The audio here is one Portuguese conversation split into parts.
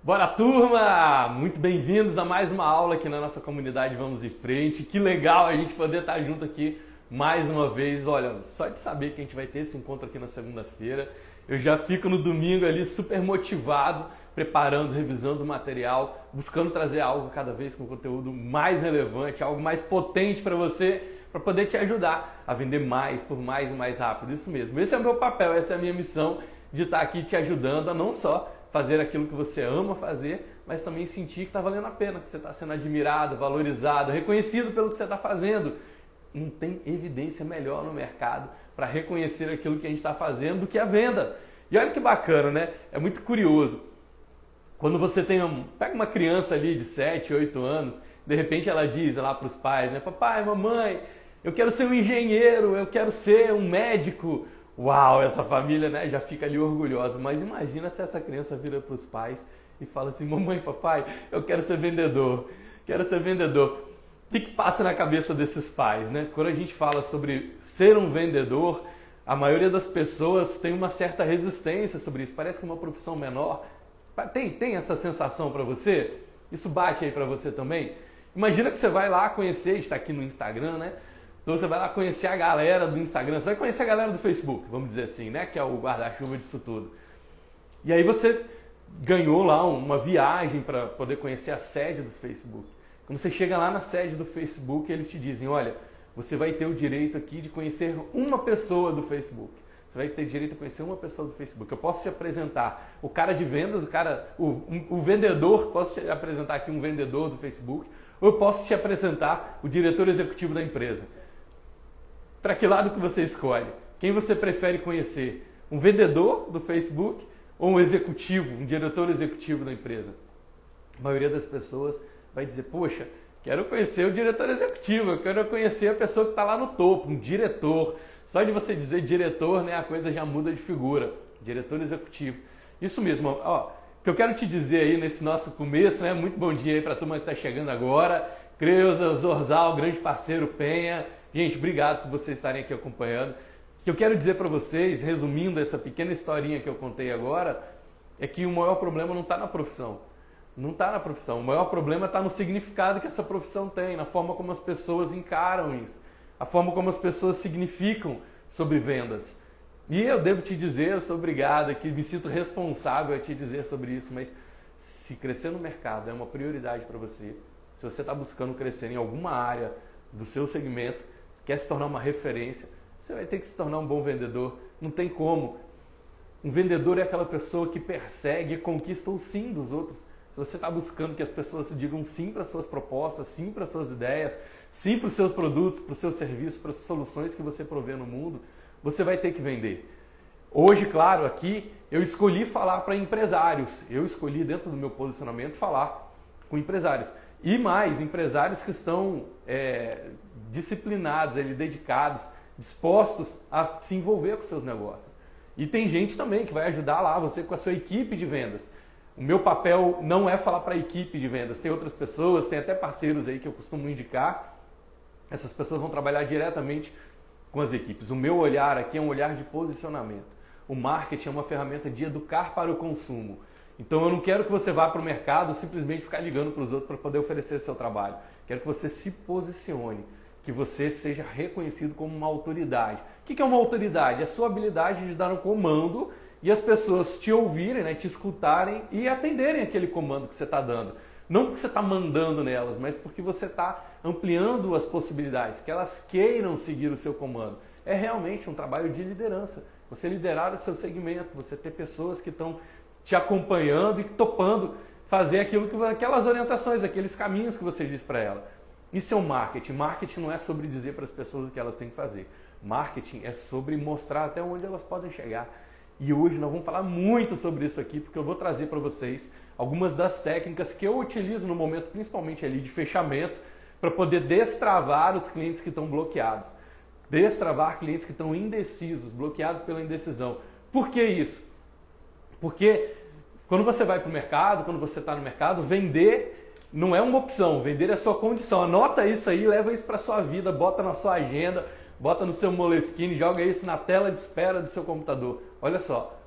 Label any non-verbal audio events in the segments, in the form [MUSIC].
Bora turma! Muito bem-vindos a mais uma aula aqui na nossa comunidade Vamos em Frente. Que legal a gente poder estar junto aqui mais uma vez. Olha, só de saber que a gente vai ter esse encontro aqui na segunda-feira, eu já fico no domingo ali super motivado, preparando, revisando o material, buscando trazer algo cada vez com conteúdo mais relevante, algo mais potente para você, para poder te ajudar a vender mais, por mais e mais rápido. Isso mesmo. Esse é o meu papel, essa é a minha missão de estar aqui te ajudando a não só fazer aquilo que você ama fazer, mas também sentir que está valendo a pena, que você está sendo admirado, valorizado, reconhecido pelo que você está fazendo. Não tem evidência melhor no mercado para reconhecer aquilo que a gente está fazendo do que a venda. E olha que bacana, né? É muito curioso. Quando você tem um, pega uma criança ali de 7, 8 anos, de repente ela diz lá para os pais, né? Papai, mamãe, eu quero ser um engenheiro, eu quero ser um médico, Uau, essa família né, já fica ali orgulhosa. Mas imagina se essa criança vira para os pais e fala assim: Mamãe, papai, eu quero ser vendedor, quero ser vendedor. O que, que passa na cabeça desses pais? Né? Quando a gente fala sobre ser um vendedor, a maioria das pessoas tem uma certa resistência sobre isso. Parece que é uma profissão menor. Tem, tem essa sensação para você? Isso bate aí para você também? Imagina que você vai lá conhecer, está aqui no Instagram, né? Então você vai lá conhecer a galera do Instagram, você vai conhecer a galera do Facebook, vamos dizer assim, né? Que é o guarda-chuva disso tudo. E aí você ganhou lá uma viagem para poder conhecer a sede do Facebook. Quando você chega lá na sede do Facebook, eles te dizem, olha, você vai ter o direito aqui de conhecer uma pessoa do Facebook. Você vai ter direito a conhecer uma pessoa do Facebook. Eu posso te apresentar o cara de vendas, o cara, o, o vendedor, posso te apresentar aqui um vendedor do Facebook, ou eu posso te apresentar o diretor executivo da empresa. Para que lado que você escolhe? Quem você prefere conhecer? Um vendedor do Facebook ou um executivo, um diretor executivo da empresa? A maioria das pessoas vai dizer: Poxa, quero conhecer o diretor executivo, eu quero conhecer a pessoa que está lá no topo, um diretor. Só de você dizer diretor, né, a coisa já muda de figura. Diretor executivo. Isso mesmo, ó. O que eu quero te dizer aí nesse nosso começo, né? Muito bom dia aí para a turma que está chegando agora. Creuza, Zorzal, grande parceiro Penha, Gente, obrigado por vocês estarem aqui acompanhando. O que eu quero dizer para vocês, resumindo essa pequena historinha que eu contei agora, é que o maior problema não está na profissão. Não está na profissão. O maior problema está no significado que essa profissão tem, na forma como as pessoas encaram isso, a forma como as pessoas significam sobre vendas. E eu devo te dizer, eu sou obrigado aqui, me sinto responsável a te dizer sobre isso, mas se crescer no mercado é uma prioridade para você, se você está buscando crescer em alguma área do seu segmento, quer se tornar uma referência, você vai ter que se tornar um bom vendedor. Não tem como. Um vendedor é aquela pessoa que persegue e conquista o sim dos outros. Se você está buscando que as pessoas digam sim para suas propostas, sim para suas ideias, sim para os seus produtos, para os seus serviços, para as soluções que você provê no mundo, você vai ter que vender. Hoje, claro, aqui eu escolhi falar para empresários. Eu escolhi, dentro do meu posicionamento, falar com empresários. E mais, empresários que estão é, disciplinados, ali, dedicados, dispostos a se envolver com seus negócios. E tem gente também que vai ajudar lá você com a sua equipe de vendas. O meu papel não é falar para a equipe de vendas, tem outras pessoas, tem até parceiros aí que eu costumo indicar. Essas pessoas vão trabalhar diretamente com as equipes. O meu olhar aqui é um olhar de posicionamento. O marketing é uma ferramenta de educar para o consumo. Então eu não quero que você vá para o mercado simplesmente ficar ligando para os outros para poder oferecer seu trabalho. Quero que você se posicione, que você seja reconhecido como uma autoridade. O que é uma autoridade? É a sua habilidade de dar um comando e as pessoas te ouvirem, né, te escutarem e atenderem aquele comando que você está dando. Não porque você está mandando nelas, mas porque você está ampliando as possibilidades, que elas queiram seguir o seu comando. É realmente um trabalho de liderança. Você liderar o seu segmento, você ter pessoas que estão te acompanhando e topando fazer aquilo que aquelas orientações, aqueles caminhos que você diz para ela. Isso é o marketing. Marketing não é sobre dizer para as pessoas o que elas têm que fazer. Marketing é sobre mostrar até onde elas podem chegar. E hoje nós vamos falar muito sobre isso aqui, porque eu vou trazer para vocês algumas das técnicas que eu utilizo no momento, principalmente ali de fechamento, para poder destravar os clientes que estão bloqueados. Destravar clientes que estão indecisos, bloqueados pela indecisão. Por que isso? Porque quando você vai para o mercado, quando você está no mercado, vender não é uma opção, vender é sua condição. Anota isso aí, leva isso para sua vida, bota na sua agenda, bota no seu Moleskine, joga isso na tela de espera do seu computador. Olha só,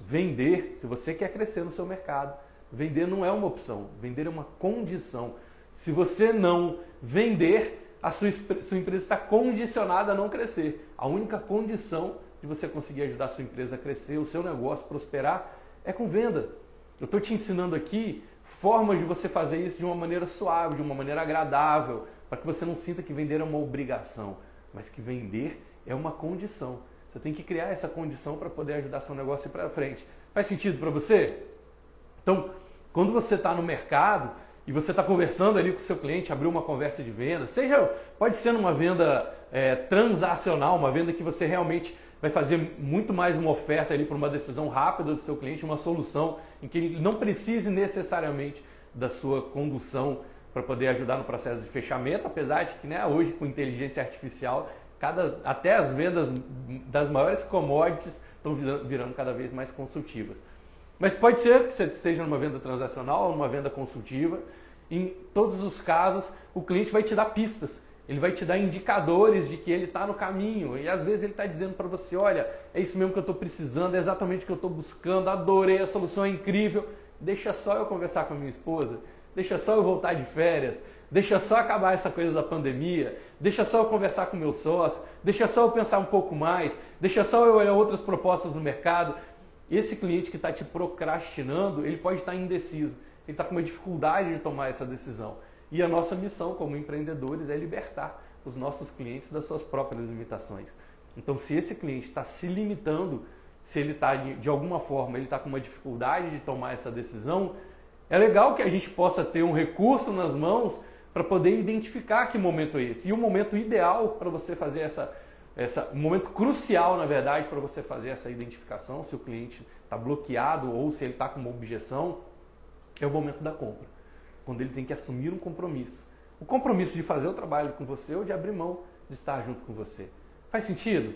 vender, se você quer crescer no seu mercado, Vender não é uma opção, vender é uma condição. Se você não vender, a sua, sua empresa está condicionada a não crescer. A única condição de você conseguir ajudar a sua empresa a crescer, o seu negócio prosperar, é com venda. Eu estou te ensinando aqui formas de você fazer isso de uma maneira suave, de uma maneira agradável, para que você não sinta que vender é uma obrigação, mas que vender é uma condição. Você tem que criar essa condição para poder ajudar seu negócio para frente. Faz sentido para você? Então, quando você está no mercado e você está conversando ali com o seu cliente, abriu uma conversa de venda, seja pode ser numa venda é, transacional, uma venda que você realmente vai fazer muito mais uma oferta ali para uma decisão rápida do seu cliente, uma solução em que ele não precise necessariamente da sua condução para poder ajudar no processo de fechamento, apesar de que né, hoje com inteligência artificial cada, até as vendas das maiores commodities estão virando cada vez mais consultivas. Mas pode ser que você esteja numa venda transacional ou numa venda consultiva. Em todos os casos, o cliente vai te dar pistas. Ele vai te dar indicadores de que ele está no caminho. E às vezes ele está dizendo para você: olha, é isso mesmo que eu estou precisando, é exatamente o que eu estou buscando, adorei, a solução é incrível. Deixa só eu conversar com a minha esposa, deixa só eu voltar de férias, deixa só acabar essa coisa da pandemia, deixa só eu conversar com meu sócio, deixa só eu pensar um pouco mais, deixa só eu olhar outras propostas no mercado. Esse cliente que está te procrastinando, ele pode estar indeciso, ele está com uma dificuldade de tomar essa decisão. E a nossa missão como empreendedores é libertar os nossos clientes das suas próprias limitações. Então, se esse cliente está se limitando, se ele está de alguma forma ele está com uma dificuldade de tomar essa decisão, é legal que a gente possa ter um recurso nas mãos para poder identificar que momento é esse. E o momento ideal para você fazer essa essa, um momento crucial, na verdade, para você fazer essa identificação, se o cliente está bloqueado ou se ele está com uma objeção, é o momento da compra, quando ele tem que assumir um compromisso. O compromisso de fazer o trabalho com você ou de abrir mão de estar junto com você. Faz sentido?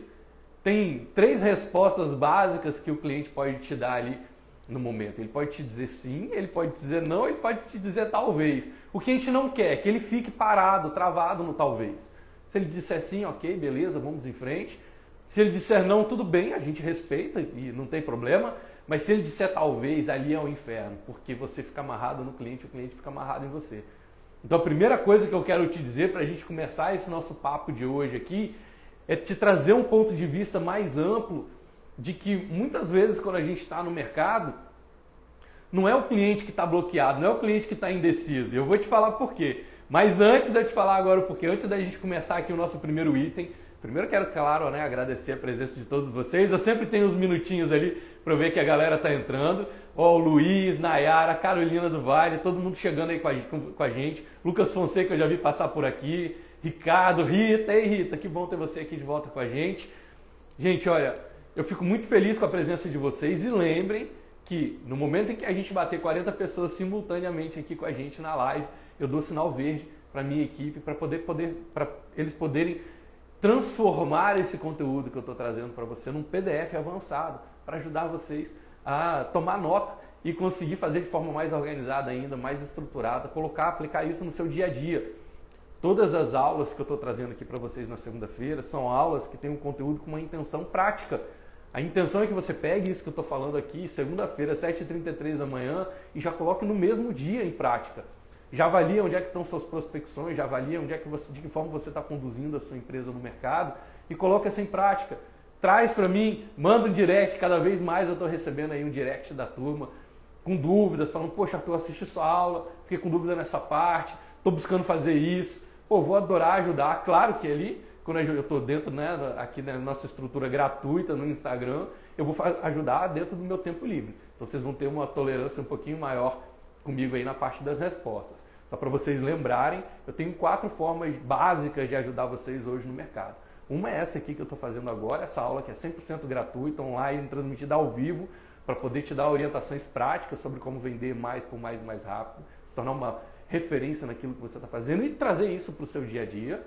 Tem três respostas básicas que o cliente pode te dar ali no momento. Ele pode te dizer sim, ele pode dizer não, ele pode te dizer talvez. O que a gente não quer é que ele fique parado, travado no talvez. Se ele disser sim, ok, beleza, vamos em frente. Se ele disser não, tudo bem, a gente respeita e não tem problema. Mas se ele disser talvez, ali é o inferno, porque você fica amarrado no cliente, o cliente fica amarrado em você. Então a primeira coisa que eu quero te dizer para a gente começar esse nosso papo de hoje aqui é te trazer um ponto de vista mais amplo de que muitas vezes quando a gente está no mercado, não é o cliente que está bloqueado, não é o cliente que está indeciso. Eu vou te falar por quê. Mas antes de eu te falar agora, porque antes da gente começar aqui o nosso primeiro item, primeiro quero, claro, né, agradecer a presença de todos vocês. Eu sempre tenho uns minutinhos ali para ver que a galera tá entrando. Ó, o Luiz, Nayara, Carolina do Vale, todo mundo chegando aí com a, com, com a gente. Lucas Fonseca eu já vi passar por aqui. Ricardo, Rita, ei Rita, que bom ter você aqui de volta com a gente. Gente, olha, eu fico muito feliz com a presença de vocês e lembrem que no momento em que a gente bater 40 pessoas simultaneamente aqui com a gente na live, eu dou sinal verde para minha equipe para poder, poder para eles poderem transformar esse conteúdo que eu estou trazendo para você num PDF avançado para ajudar vocês a tomar nota e conseguir fazer de forma mais organizada ainda, mais estruturada, colocar, aplicar isso no seu dia a dia. Todas as aulas que eu estou trazendo aqui para vocês na segunda-feira são aulas que têm um conteúdo com uma intenção prática. A intenção é que você pegue isso que eu estou falando aqui, segunda-feira, 7h33 da manhã, e já coloque no mesmo dia em prática já avalia onde é que estão suas prospecções, já avalia onde é que você, de que forma você está conduzindo a sua empresa no mercado e coloca essa em prática. Traz para mim, manda um direct, cada vez mais eu estou recebendo aí um direct da turma com dúvidas, falando, poxa, Arthur, assisti sua aula, fiquei com dúvida nessa parte, estou buscando fazer isso, pô, vou adorar ajudar. Claro que ali, quando eu estou dentro, né, aqui na nossa estrutura gratuita no Instagram, eu vou ajudar dentro do meu tempo livre. Então vocês vão ter uma tolerância um pouquinho maior comigo aí na parte das respostas. Só para vocês lembrarem, eu tenho quatro formas básicas de ajudar vocês hoje no mercado. Uma é essa aqui que eu estou fazendo agora, essa aula que é 100% gratuita, online, transmitida ao vivo, para poder te dar orientações práticas sobre como vender mais por mais e mais rápido, se tornar uma referência naquilo que você está fazendo e trazer isso para o seu dia a dia.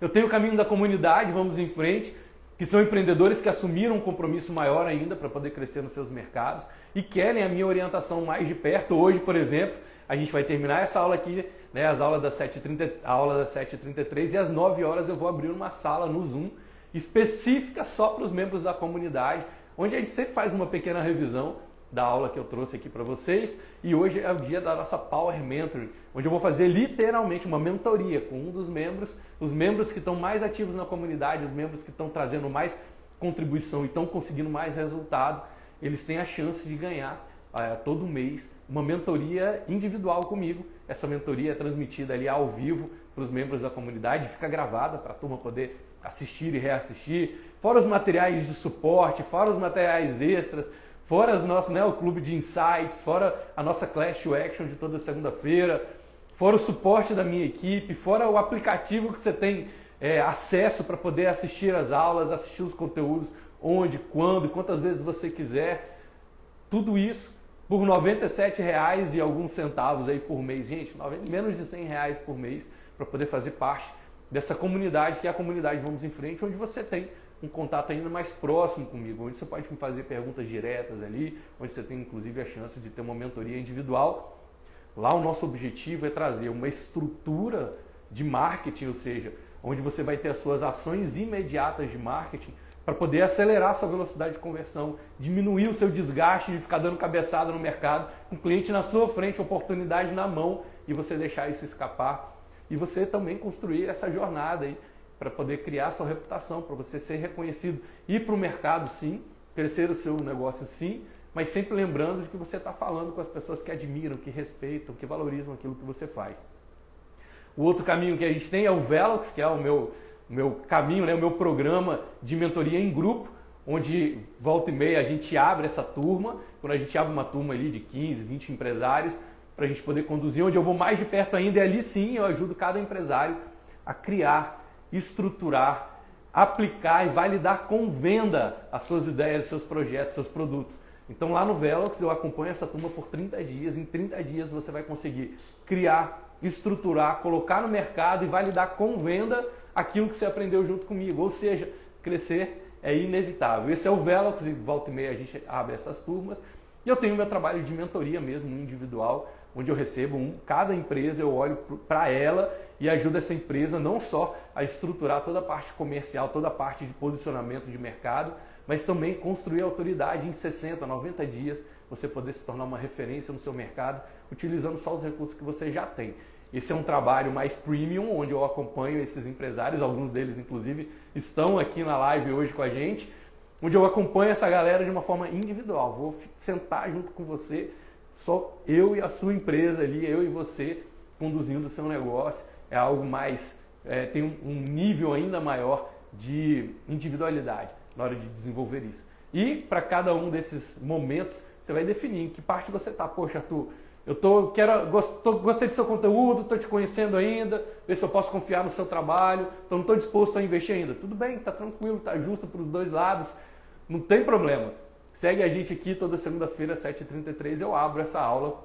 Eu tenho o caminho da comunidade, vamos em frente, que são empreendedores que assumiram um compromisso maior ainda para poder crescer nos seus mercados e querem a minha orientação mais de perto. Hoje, por exemplo, a gente vai terminar essa aula aqui, né, as aulas das 7h30, a aula das 7h33 e às 9 horas eu vou abrir uma sala no Zoom específica só para os membros da comunidade, onde a gente sempre faz uma pequena revisão da aula que eu trouxe aqui para vocês. E hoje é o dia da nossa Power Mentoring, onde eu vou fazer literalmente uma mentoria com um dos membros, os membros que estão mais ativos na comunidade, os membros que estão trazendo mais contribuição e estão conseguindo mais resultado, eles têm a chance de ganhar uh, todo mês uma mentoria individual comigo. Essa mentoria é transmitida ali ao vivo para os membros da comunidade, fica gravada para a turma poder assistir e reassistir, fora os materiais de suporte, fora os materiais extras, fora os nossos, né, o clube de insights, fora a nossa Clash Action de toda segunda-feira, fora o suporte da minha equipe, fora o aplicativo que você tem é, acesso para poder assistir as aulas, assistir os conteúdos, onde, quando, quantas vezes você quiser. Tudo isso por R$ 97,00 e alguns centavos aí por mês. Gente, menos de R$ reais por mês para poder fazer parte dessa comunidade que é a comunidade Vamos em Frente, onde você tem um contato ainda mais próximo comigo, onde você pode me fazer perguntas diretas ali, onde você tem inclusive a chance de ter uma mentoria individual. Lá o nosso objetivo é trazer uma estrutura de marketing, ou seja, onde você vai ter as suas ações imediatas de marketing para poder acelerar sua velocidade de conversão, diminuir o seu desgaste de ficar dando cabeçada no mercado, com o cliente na sua frente, oportunidade na mão e você deixar isso escapar. E você também construir essa jornada aí para poder criar sua reputação, para você ser reconhecido, ir para o mercado sim, crescer o seu negócio sim, mas sempre lembrando de que você está falando com as pessoas que admiram, que respeitam, que valorizam aquilo que você faz. O outro caminho que a gente tem é o Velox, que é o meu, meu caminho, né, o meu programa de mentoria em grupo, onde volta e meia a gente abre essa turma, quando a gente abre uma turma ali de 15, 20 empresários, para a gente poder conduzir. Onde eu vou mais de perto ainda, e ali sim eu ajudo cada empresário a criar, estruturar, aplicar e validar com venda as suas ideias, seus projetos, seus produtos. Então lá no Velox eu acompanho essa turma por 30 dias. Em 30 dias você vai conseguir criar, estruturar, colocar no mercado e validar com venda aquilo que você aprendeu junto comigo. Ou seja, crescer é inevitável. Esse é o Velox e volta e meia a gente abre essas turmas. E eu tenho meu trabalho de mentoria mesmo, individual, onde eu recebo um, cada empresa eu olho para ela e ajudo essa empresa não só a estruturar toda a parte comercial, toda a parte de posicionamento de mercado, mas também construir autoridade em 60, 90 dias, você poder se tornar uma referência no seu mercado, utilizando só os recursos que você já tem. Esse é um trabalho mais premium, onde eu acompanho esses empresários, alguns deles inclusive estão aqui na live hoje com a gente, onde eu acompanho essa galera de uma forma individual. Vou sentar junto com você só eu e a sua empresa ali, eu e você conduzindo o seu negócio. É algo mais, é, tem um, nível ainda maior de individualidade na hora de desenvolver isso. E para cada um desses momentos, você vai definir em que parte você está. Poxa, Arthur, eu tô, quero, gost, tô, gostei do seu conteúdo, estou te conhecendo ainda, ver se eu posso confiar no seu trabalho, então não estou disposto a investir ainda. Tudo bem, está tranquilo, está justo para os dois lados, não tem problema. Segue a gente aqui toda segunda-feira, 7h33, eu abro essa aula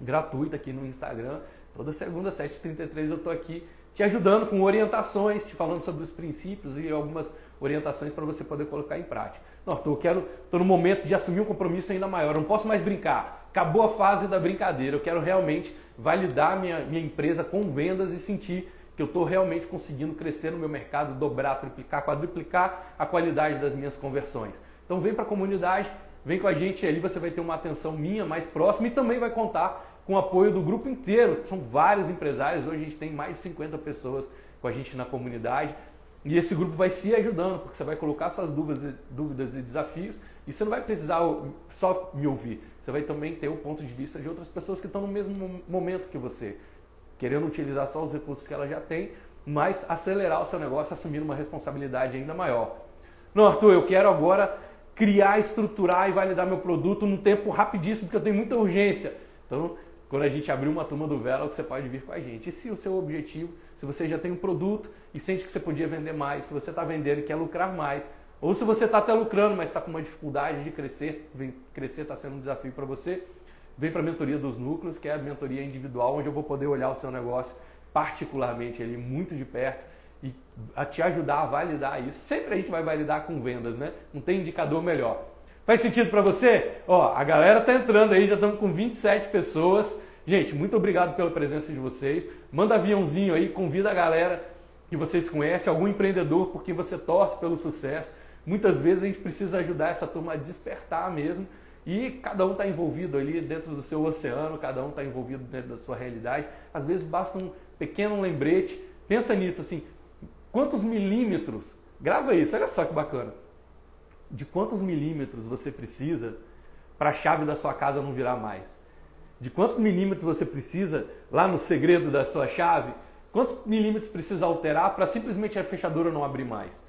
gratuita aqui no Instagram. Toda segunda, 7h33, eu estou aqui te ajudando com orientações, te falando sobre os princípios e algumas orientações para você poder colocar em prática. Não, eu quero, estou no momento de assumir um compromisso ainda maior, eu não posso mais brincar. Acabou a fase da brincadeira, eu quero realmente validar minha, minha empresa com vendas e sentir que eu estou realmente conseguindo crescer no meu mercado, dobrar, triplicar, quadruplicar a qualidade das minhas conversões. Então vem para a comunidade, vem com a gente ali, você vai ter uma atenção minha mais próxima e também vai contar com o apoio do grupo inteiro. São vários empresários, hoje a gente tem mais de 50 pessoas com a gente na comunidade. E esse grupo vai se ajudando, porque você vai colocar suas dúvidas, dúvidas e desafios e você não vai precisar só me ouvir. Você vai também ter o ponto de vista de outras pessoas que estão no mesmo momento que você, querendo utilizar só os recursos que ela já tem, mas acelerar o seu negócio assumindo uma responsabilidade ainda maior. Não, Arthur, eu quero agora criar, estruturar e validar meu produto num tempo rapidíssimo, porque eu tenho muita urgência. Então, quando a gente abrir uma turma do Velo, você pode vir com a gente. E se o seu objetivo, se você já tem um produto e sente que você podia vender mais, se você está vendendo e quer lucrar mais, ou se você está até lucrando, mas está com uma dificuldade de crescer, crescer está sendo um desafio para você, vem para a mentoria dos núcleos, que é a mentoria individual, onde eu vou poder olhar o seu negócio particularmente ali muito de perto e a te ajudar a validar isso. Sempre a gente vai validar com vendas, né? Não tem indicador melhor. Faz sentido para você? Ó, a galera tá entrando aí, já estamos com 27 pessoas. Gente, muito obrigado pela presença de vocês. Manda aviãozinho aí, convida a galera que vocês conhecem, algum empreendedor porque você torce pelo sucesso. Muitas vezes a gente precisa ajudar essa turma a despertar mesmo E cada um está envolvido ali dentro do seu oceano, cada um está envolvido dentro da sua realidade. Às vezes basta um pequeno lembrete. Pensa nisso assim, quantos milímetros? Grava isso, olha só que bacana. De quantos milímetros você precisa para a chave da sua casa não virar mais? De quantos milímetros você precisa lá no segredo da sua chave? Quantos milímetros precisa alterar para simplesmente a fechadura não abrir mais?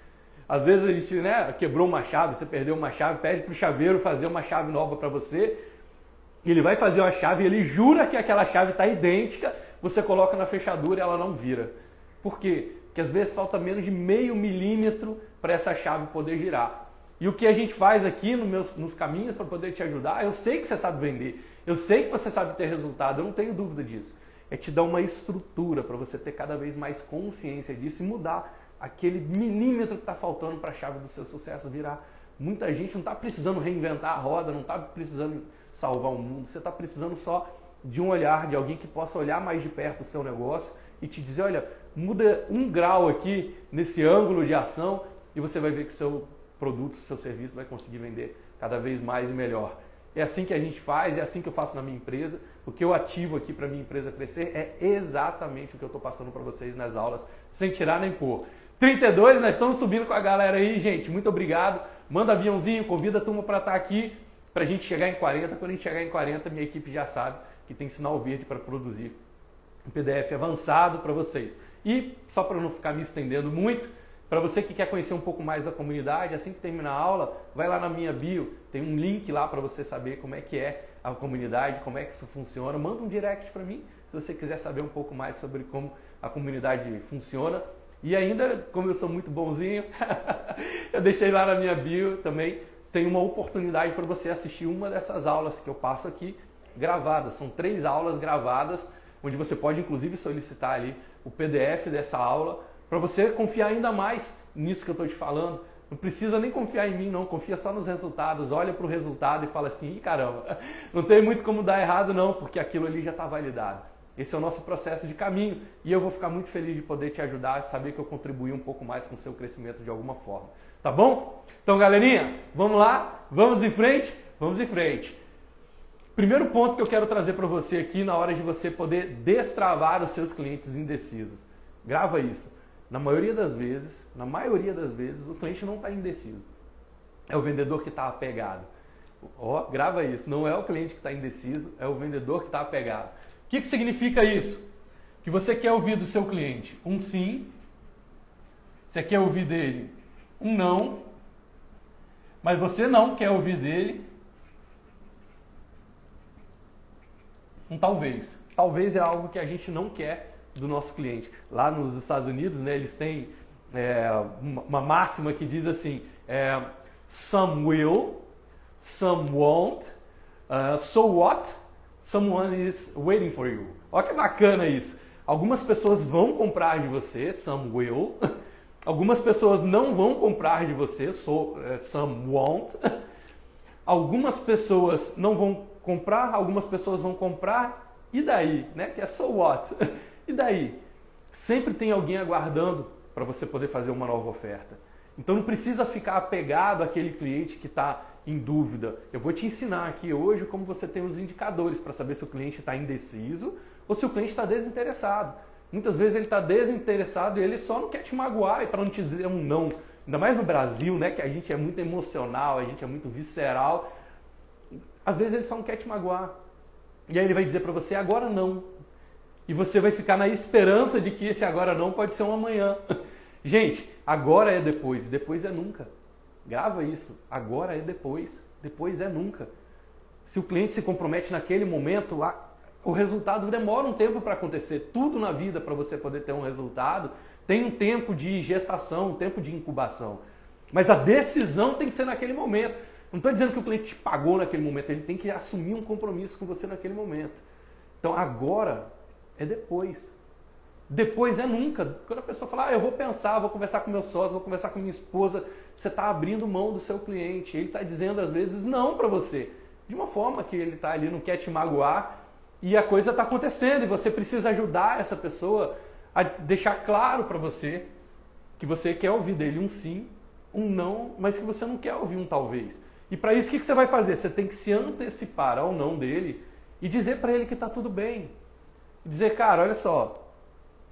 Às vezes a gente né, quebrou uma chave, você perdeu uma chave, pede para o chaveiro fazer uma chave nova para você. Ele vai fazer uma chave e ele jura que aquela chave está idêntica, você coloca na fechadura e ela não vira. Por quê? Porque às vezes falta menos de meio milímetro para essa chave poder girar. E o que a gente faz aqui no meus, nos caminhos para poder te ajudar, eu sei que você sabe vender, eu sei que você sabe ter resultado, eu não tenho dúvida disso. É te dar uma estrutura para você ter cada vez mais consciência disso e mudar aquele milímetro que está faltando para a chave do seu sucesso virar. Muita gente não está precisando reinventar a roda, não está precisando salvar o mundo, você está precisando só de um olhar, de alguém que possa olhar mais de perto o seu negócio e te dizer, olha, muda um grau aqui nesse ângulo de ação e você vai ver que o seu produto, seu serviço vai conseguir vender cada vez mais e melhor. É assim que a gente faz, é assim que eu faço na minha empresa. O que eu ativo aqui para minha empresa crescer é exatamente o que eu estou passando para vocês nas aulas, sem tirar nem pôr. 32, nós estamos subindo com a galera aí, gente. Muito obrigado. Manda aviãozinho, convida a turma para estar tá aqui, para a gente chegar em 40. Quando a gente chegar em 40, minha equipe já sabe que tem sinal verde para produzir um PDF avançado para vocês. E só para não ficar me estendendo muito, para você que quer conhecer um pouco mais da comunidade, assim que terminar a aula, vai lá na minha bio, tem um link lá para você saber como é que é a comunidade, como é que isso funciona. Manda um direct para mim se você quiser saber um pouco mais sobre como a comunidade funciona. E ainda, como eu sou muito bonzinho, [LAUGHS] eu deixei lá na minha bio também, tem uma oportunidade para você assistir uma dessas aulas que eu passo aqui gravadas. São três aulas gravadas, onde você pode inclusive solicitar ali o PDF dessa aula para você confiar ainda mais nisso que eu estou te falando. Não precisa nem confiar em mim, não. Confia só nos resultados. Olha para o resultado e fala assim: Ih, caramba, [LAUGHS] não tem muito como dar errado, não, porque aquilo ali já está validado. Esse é o nosso processo de caminho e eu vou ficar muito feliz de poder te ajudar, de saber que eu contribuí um pouco mais com o seu crescimento de alguma forma. Tá bom? Então, galerinha, vamos lá? Vamos em frente? Vamos em frente. Primeiro ponto que eu quero trazer para você aqui na hora de você poder destravar os seus clientes indecisos. Grava isso. Na maioria das vezes, na maioria das vezes, o cliente não está indeciso. É o vendedor que está apegado. Ó, grava isso. Não é o cliente que está indeciso, é o vendedor que está apegado. O que, que significa isso? Que você quer ouvir do seu cliente um sim, você quer ouvir dele um não, mas você não quer ouvir dele um talvez. Talvez é algo que a gente não quer do nosso cliente. Lá nos Estados Unidos, né, eles têm é, uma máxima que diz assim: é, some will, some won't, uh, so what? Someone is waiting for you. Olha que bacana isso. Algumas pessoas vão comprar de você, some will. [LAUGHS] Algumas pessoas não vão comprar de você, so, uh, some won't. [LAUGHS] Algumas pessoas não vão comprar, algumas pessoas vão comprar. E daí, né? Que é so what? [LAUGHS] E daí? Sempre tem alguém aguardando para você poder fazer uma nova oferta. Então não precisa ficar apegado àquele cliente que está em dúvida. Eu vou te ensinar aqui hoje como você tem os indicadores para saber se o cliente está indeciso ou se o cliente está desinteressado. Muitas vezes ele está desinteressado e ele só não quer te magoar e para não te dizer um não. Ainda mais no Brasil, né, que a gente é muito emocional, a gente é muito visceral. Às vezes ele só não quer te magoar. E aí ele vai dizer para você agora não. E você vai ficar na esperança de que esse agora não pode ser um amanhã. [LAUGHS] Gente, agora é depois, depois é nunca. Grava isso. Agora é depois, depois é nunca. Se o cliente se compromete naquele momento, o resultado demora um tempo para acontecer. Tudo na vida para você poder ter um resultado tem um tempo de gestação, um tempo de incubação. Mas a decisão tem que ser naquele momento. Não estou dizendo que o cliente te pagou naquele momento, ele tem que assumir um compromisso com você naquele momento. Então agora é depois. Depois é nunca. Quando a pessoa fala, ah, eu vou pensar, vou conversar com meu sócio, vou conversar com minha esposa, você está abrindo mão do seu cliente. Ele está dizendo às vezes não para você. De uma forma que ele está ali, não quer te magoar e a coisa está acontecendo e você precisa ajudar essa pessoa a deixar claro para você que você quer ouvir dele um sim, um não, mas que você não quer ouvir um talvez. E para isso, o que, que você vai fazer? Você tem que se antecipar ao não dele e dizer para ele que está tudo bem. Dizer, cara, olha só,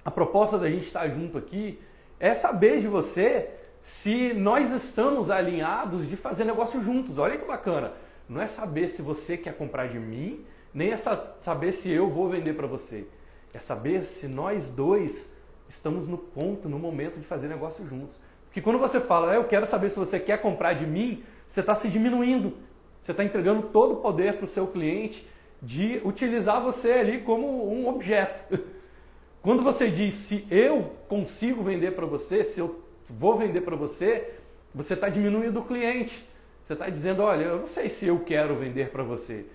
a proposta da gente estar junto aqui é saber de você se nós estamos alinhados de fazer negócio juntos. Olha que bacana. Não é saber se você quer comprar de mim, nem é saber se eu vou vender para você. É saber se nós dois estamos no ponto, no momento de fazer negócio juntos. Porque quando você fala, eu quero saber se você quer comprar de mim, você está se diminuindo. Você está entregando todo o poder para o seu cliente de utilizar você ali como um objeto. [LAUGHS] Quando você diz se eu consigo vender para você, se eu vou vender para você, você está diminuindo o cliente. Você está dizendo, olha, eu não sei se eu quero vender para você.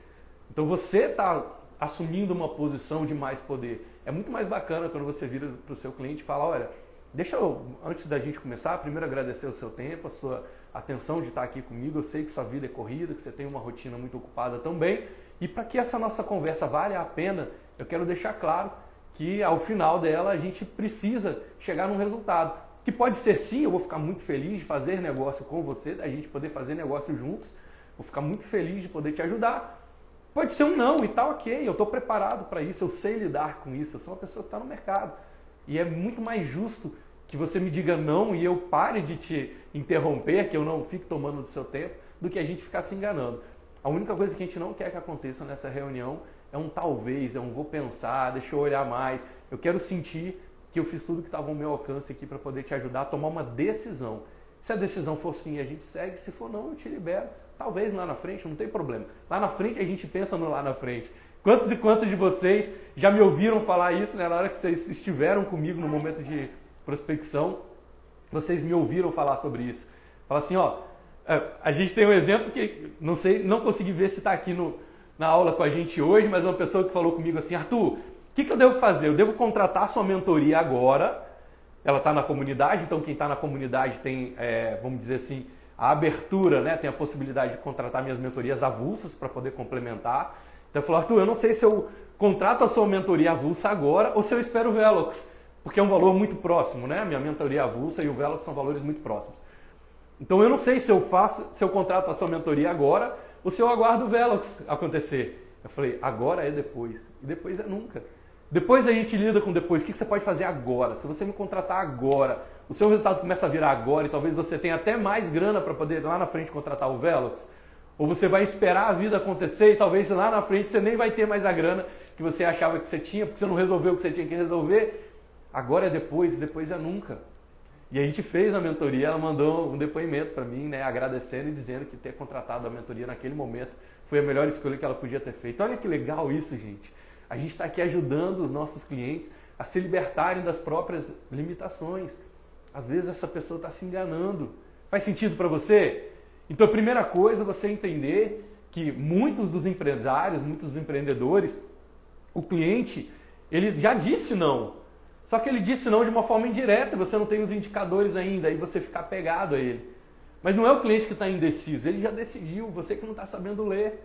Então você está assumindo uma posição de mais poder. É muito mais bacana quando você vira para o seu cliente e fala, olha, deixa eu, antes da gente começar, primeiro agradecer o seu tempo, a sua atenção de estar aqui comigo. Eu sei que sua vida é corrida, que você tem uma rotina muito ocupada também. E para que essa nossa conversa valha a pena, eu quero deixar claro que ao final dela a gente precisa chegar num resultado. Que pode ser sim, eu vou ficar muito feliz de fazer negócio com você, da gente poder fazer negócio juntos. Vou ficar muito feliz de poder te ajudar. Pode ser um não e tá ok, eu estou preparado para isso, eu sei lidar com isso, eu sou uma pessoa que está no mercado. E é muito mais justo que você me diga não e eu pare de te interromper, que eu não fique tomando do seu tempo, do que a gente ficar se enganando. A única coisa que a gente não quer que aconteça nessa reunião é um talvez, é um vou pensar, deixa eu olhar mais. Eu quero sentir que eu fiz tudo que estava ao meu alcance aqui para poder te ajudar a tomar uma decisão. Se a decisão for sim, a gente segue. Se for não, eu te libero. Talvez lá na frente, não tem problema. Lá na frente a gente pensa no lá na frente. Quantos e quantos de vocês já me ouviram falar isso né, na hora que vocês estiveram comigo no momento de prospecção? Vocês me ouviram falar sobre isso. Fala assim, ó, a gente tem um exemplo que não sei, não consegui ver se está aqui no, na aula com a gente hoje, mas uma pessoa que falou comigo assim, Arthur, o que, que eu devo fazer? Eu devo contratar sua mentoria agora. Ela está na comunidade, então quem está na comunidade tem, é, vamos dizer assim, a abertura, né? tem a possibilidade de contratar minhas mentorias avulsas para poder complementar. Então eu falou, Arthur, eu não sei se eu contrato a sua mentoria avulsa agora ou se eu espero o Velox, porque é um valor muito próximo, né? Minha mentoria avulsa e o Velox são valores muito próximos. Então eu não sei se eu faço, se eu contrato a sua mentoria agora ou se eu aguardo o Velox acontecer. Eu falei, agora é depois. E depois é nunca. Depois a gente lida com depois. O que você pode fazer agora? Se você me contratar agora, o seu resultado começa a virar agora e talvez você tenha até mais grana para poder lá na frente contratar o Velox. Ou você vai esperar a vida acontecer e talvez lá na frente você nem vai ter mais a grana que você achava que você tinha, porque você não resolveu o que você tinha que resolver. Agora é depois, depois é nunca. E a gente fez a mentoria, ela mandou um depoimento para mim, né, agradecendo e dizendo que ter contratado a mentoria naquele momento foi a melhor escolha que ela podia ter feito. Olha que legal isso, gente. A gente está aqui ajudando os nossos clientes a se libertarem das próprias limitações. Às vezes essa pessoa está se enganando. Faz sentido para você? Então a primeira coisa é você entender que muitos dos empresários, muitos dos empreendedores, o cliente, ele já disse não. Só que ele disse não de uma forma indireta, você não tem os indicadores ainda, aí você fica apegado a ele. Mas não é o cliente que está indeciso, ele já decidiu, você que não está sabendo ler.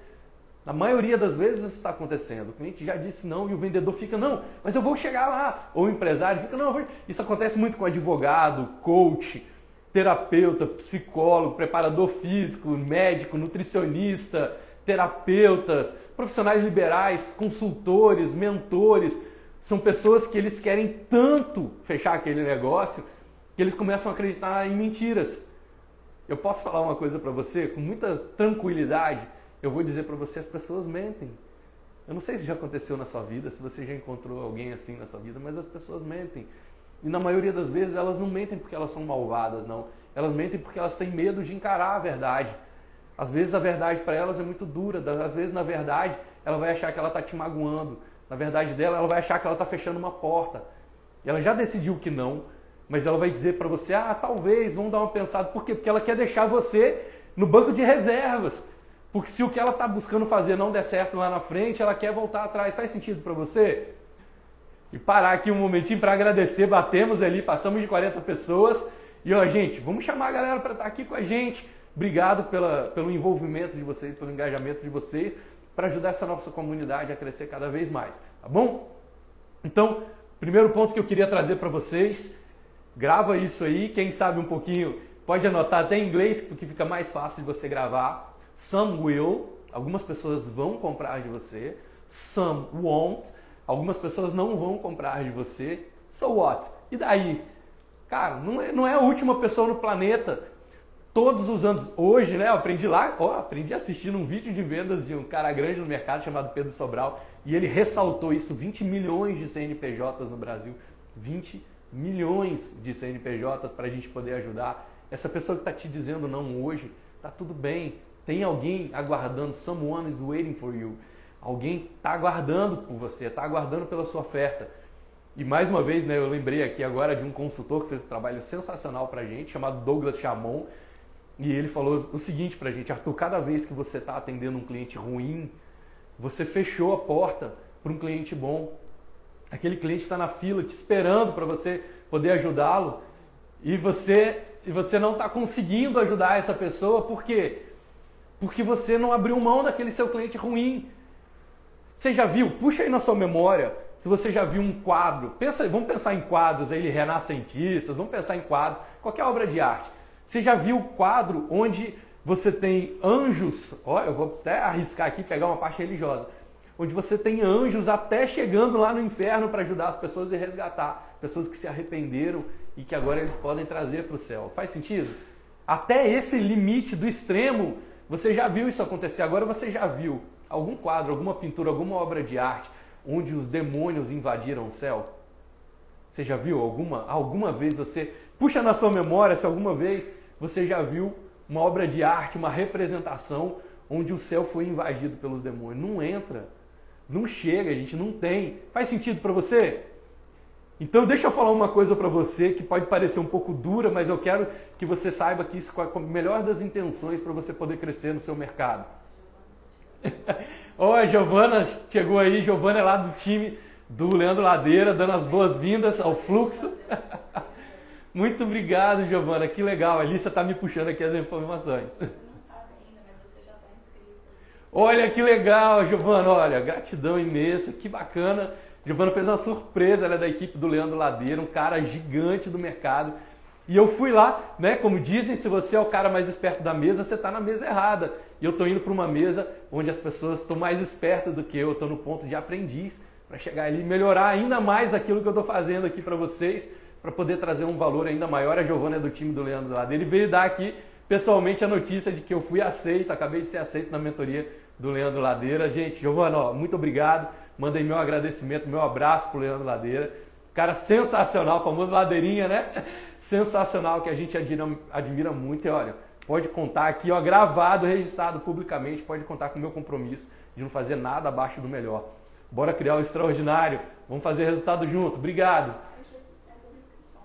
Na maioria das vezes isso está acontecendo. O cliente já disse não e o vendedor fica, não, mas eu vou chegar lá. Ou o empresário fica, não, isso acontece muito com advogado, coach, terapeuta, psicólogo, preparador físico, médico, nutricionista, terapeutas, profissionais liberais, consultores, mentores. São pessoas que eles querem tanto fechar aquele negócio que eles começam a acreditar em mentiras. Eu posso falar uma coisa para você com muita tranquilidade eu vou dizer para você, as pessoas mentem. Eu não sei se já aconteceu na sua vida, se você já encontrou alguém assim na sua vida, mas as pessoas mentem. E na maioria das vezes elas não mentem porque elas são malvadas, não. Elas mentem porque elas têm medo de encarar a verdade. Às vezes a verdade para elas é muito dura, às vezes na verdade ela vai achar que ela está te magoando. Na verdade dela, ela vai achar que ela está fechando uma porta. Ela já decidiu que não, mas ela vai dizer para você: ah, talvez, vamos dar uma pensada. Por quê? Porque ela quer deixar você no banco de reservas. Porque se o que ela está buscando fazer não der certo lá na frente, ela quer voltar atrás. Faz sentido para você? E parar aqui um momentinho para agradecer. Batemos ali, passamos de 40 pessoas. E ó, gente, vamos chamar a galera para estar tá aqui com a gente. Obrigado pela, pelo envolvimento de vocês, pelo engajamento de vocês, para ajudar essa nossa comunidade a crescer cada vez mais. Tá bom? Então, primeiro ponto que eu queria trazer para vocês, grava isso aí. Quem sabe um pouquinho pode anotar até em inglês, porque fica mais fácil de você gravar Some will, algumas pessoas vão comprar de você. Some won't, algumas pessoas não vão comprar de você. So what? E daí? Cara, não é, não é a última pessoa no planeta. Todos os anos, hoje, né? Eu aprendi lá, ó, aprendi assistindo um vídeo de vendas de um cara grande no mercado chamado Pedro Sobral e ele ressaltou isso: 20 milhões de CNPJs no Brasil. 20 milhões de CNPJs para a gente poder ajudar. Essa pessoa que está te dizendo não hoje, tá tudo bem. Tem alguém aguardando, someone is waiting for you. Alguém está aguardando por você, está aguardando pela sua oferta. E mais uma vez, né, eu lembrei aqui agora de um consultor que fez um trabalho sensacional para a gente, chamado Douglas Chamon, e ele falou o seguinte para a gente, Arthur, cada vez que você está atendendo um cliente ruim, você fechou a porta para um cliente bom. Aquele cliente está na fila te esperando para você poder ajudá-lo e você, e você não está conseguindo ajudar essa pessoa, por quê? Porque você não abriu mão daquele seu cliente ruim. Você já viu? Puxa aí na sua memória se você já viu um quadro. Pensa, vamos pensar em quadros aí, renascentistas, vamos pensar em quadros, qualquer obra de arte. Você já viu quadro onde você tem anjos, olha, eu vou até arriscar aqui pegar uma parte religiosa, onde você tem anjos até chegando lá no inferno para ajudar as pessoas e resgatar pessoas que se arrependeram e que agora eles podem trazer para o céu. Faz sentido? Até esse limite do extremo, você já viu isso acontecer. Agora você já viu algum quadro, alguma pintura, alguma obra de arte onde os demônios invadiram o céu? Você já viu alguma? Alguma vez você puxa na sua memória se alguma vez você já viu uma obra de arte, uma representação onde o céu foi invadido pelos demônios? Não entra. Não chega, a gente não tem. Faz sentido para você? Então deixa eu falar uma coisa para você que pode parecer um pouco dura, mas eu quero que você saiba que isso é a melhor das intenções para você poder crescer no seu mercado. [LAUGHS] Oh, Giovana chegou aí, Giovana é lá do time do Leandro Ladeira, dando as boas-vindas ao fluxo. [LAUGHS] Muito obrigado, Giovana, que legal. A Alícia está me puxando aqui as informações. Você não sabe ainda, mas você já está inscrito. Olha que legal, Giovana, olha, gratidão imensa, que bacana. Giovana fez uma surpresa, ela é da equipe do Leandro Ladeira, um cara gigante do mercado. E eu fui lá, né? Como dizem, se você é o cara mais esperto da mesa, você está na mesa errada. E eu estou indo para uma mesa onde as pessoas estão mais espertas do que eu, estou no ponto de aprendiz, para chegar ali e melhorar ainda mais aquilo que eu estou fazendo aqui para vocês, para poder trazer um valor ainda maior. A Giovana é do time do Leandro Ladeira. Ele veio dar aqui pessoalmente a notícia de que eu fui aceito, acabei de ser aceito na mentoria do Leandro Ladeira. Gente, Giovana, muito obrigado. Mandei meu agradecimento, meu abraço pro Leandro Ladeira. Cara sensacional, famoso Ladeirinha, né? [LAUGHS] Sensacional, que a gente admira, admira muito. E olha, pode contar aqui, ó, gravado, registrado publicamente, pode contar com o meu compromisso de não fazer nada abaixo do melhor. Bora criar o extraordinário, vamos fazer resultado junto. Obrigado.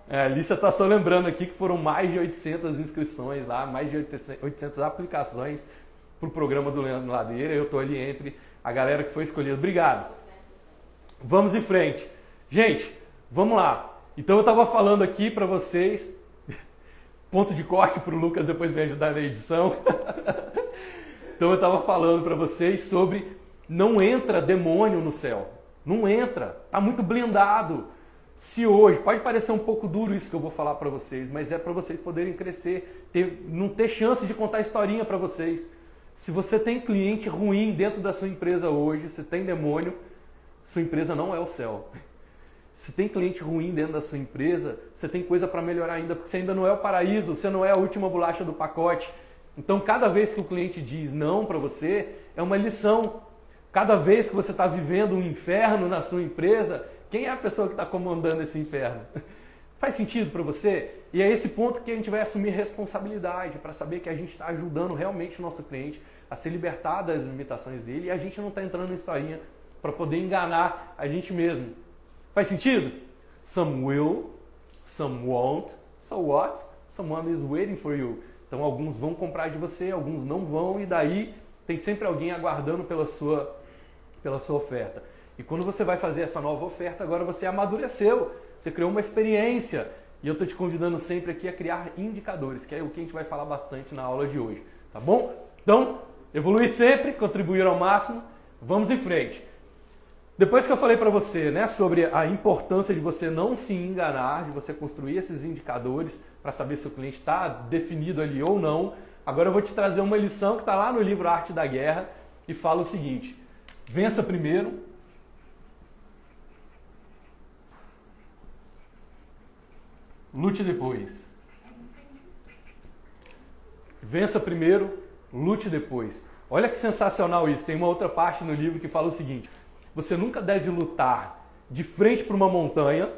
É, a Lícia está só lembrando aqui que foram mais de 800 inscrições lá, mais de 800 aplicações para o programa do Leandro Ladeira. Eu estou ali entre a galera que foi escolhida. Obrigado. Vamos em frente. Gente, Vamos lá. Então eu estava falando aqui para vocês, [LAUGHS] ponto de corte para o Lucas depois me ajudar na edição. [LAUGHS] então eu estava falando para vocês sobre não entra demônio no céu. Não entra. Está muito blindado. Se hoje, pode parecer um pouco duro isso que eu vou falar para vocês, mas é para vocês poderem crescer, ter, não ter chance de contar historinha para vocês. Se você tem cliente ruim dentro da sua empresa hoje, se tem demônio, sua empresa não é o céu. Se tem cliente ruim dentro da sua empresa, você tem coisa para melhorar ainda, porque você ainda não é o paraíso, você não é a última bolacha do pacote. Então, cada vez que o cliente diz não para você, é uma lição. Cada vez que você está vivendo um inferno na sua empresa, quem é a pessoa que está comandando esse inferno? [LAUGHS] Faz sentido para você? E é esse ponto que a gente vai assumir responsabilidade para saber que a gente está ajudando realmente o nosso cliente a se libertar das limitações dele e a gente não está entrando em historinha para poder enganar a gente mesmo. Faz sentido? Some will, some won't, so what? Someone is waiting for you. Então alguns vão comprar de você, alguns não vão e daí tem sempre alguém aguardando pela sua pela sua oferta. E quando você vai fazer essa nova oferta, agora você amadureceu, você criou uma experiência. E eu estou te convidando sempre aqui a criar indicadores, que é o que a gente vai falar bastante na aula de hoje, tá bom? Então, evoluir sempre, contribuir ao máximo, vamos em frente. Depois que eu falei para você né, sobre a importância de você não se enganar, de você construir esses indicadores para saber se o cliente está definido ali ou não, Agora eu vou te trazer uma lição que está lá no livro Arte da Guerra e fala o seguinte: vença primeiro, lute depois. Vença primeiro, lute depois. Olha que sensacional isso. Tem uma outra parte no livro que fala o seguinte: você nunca deve lutar de frente para uma montanha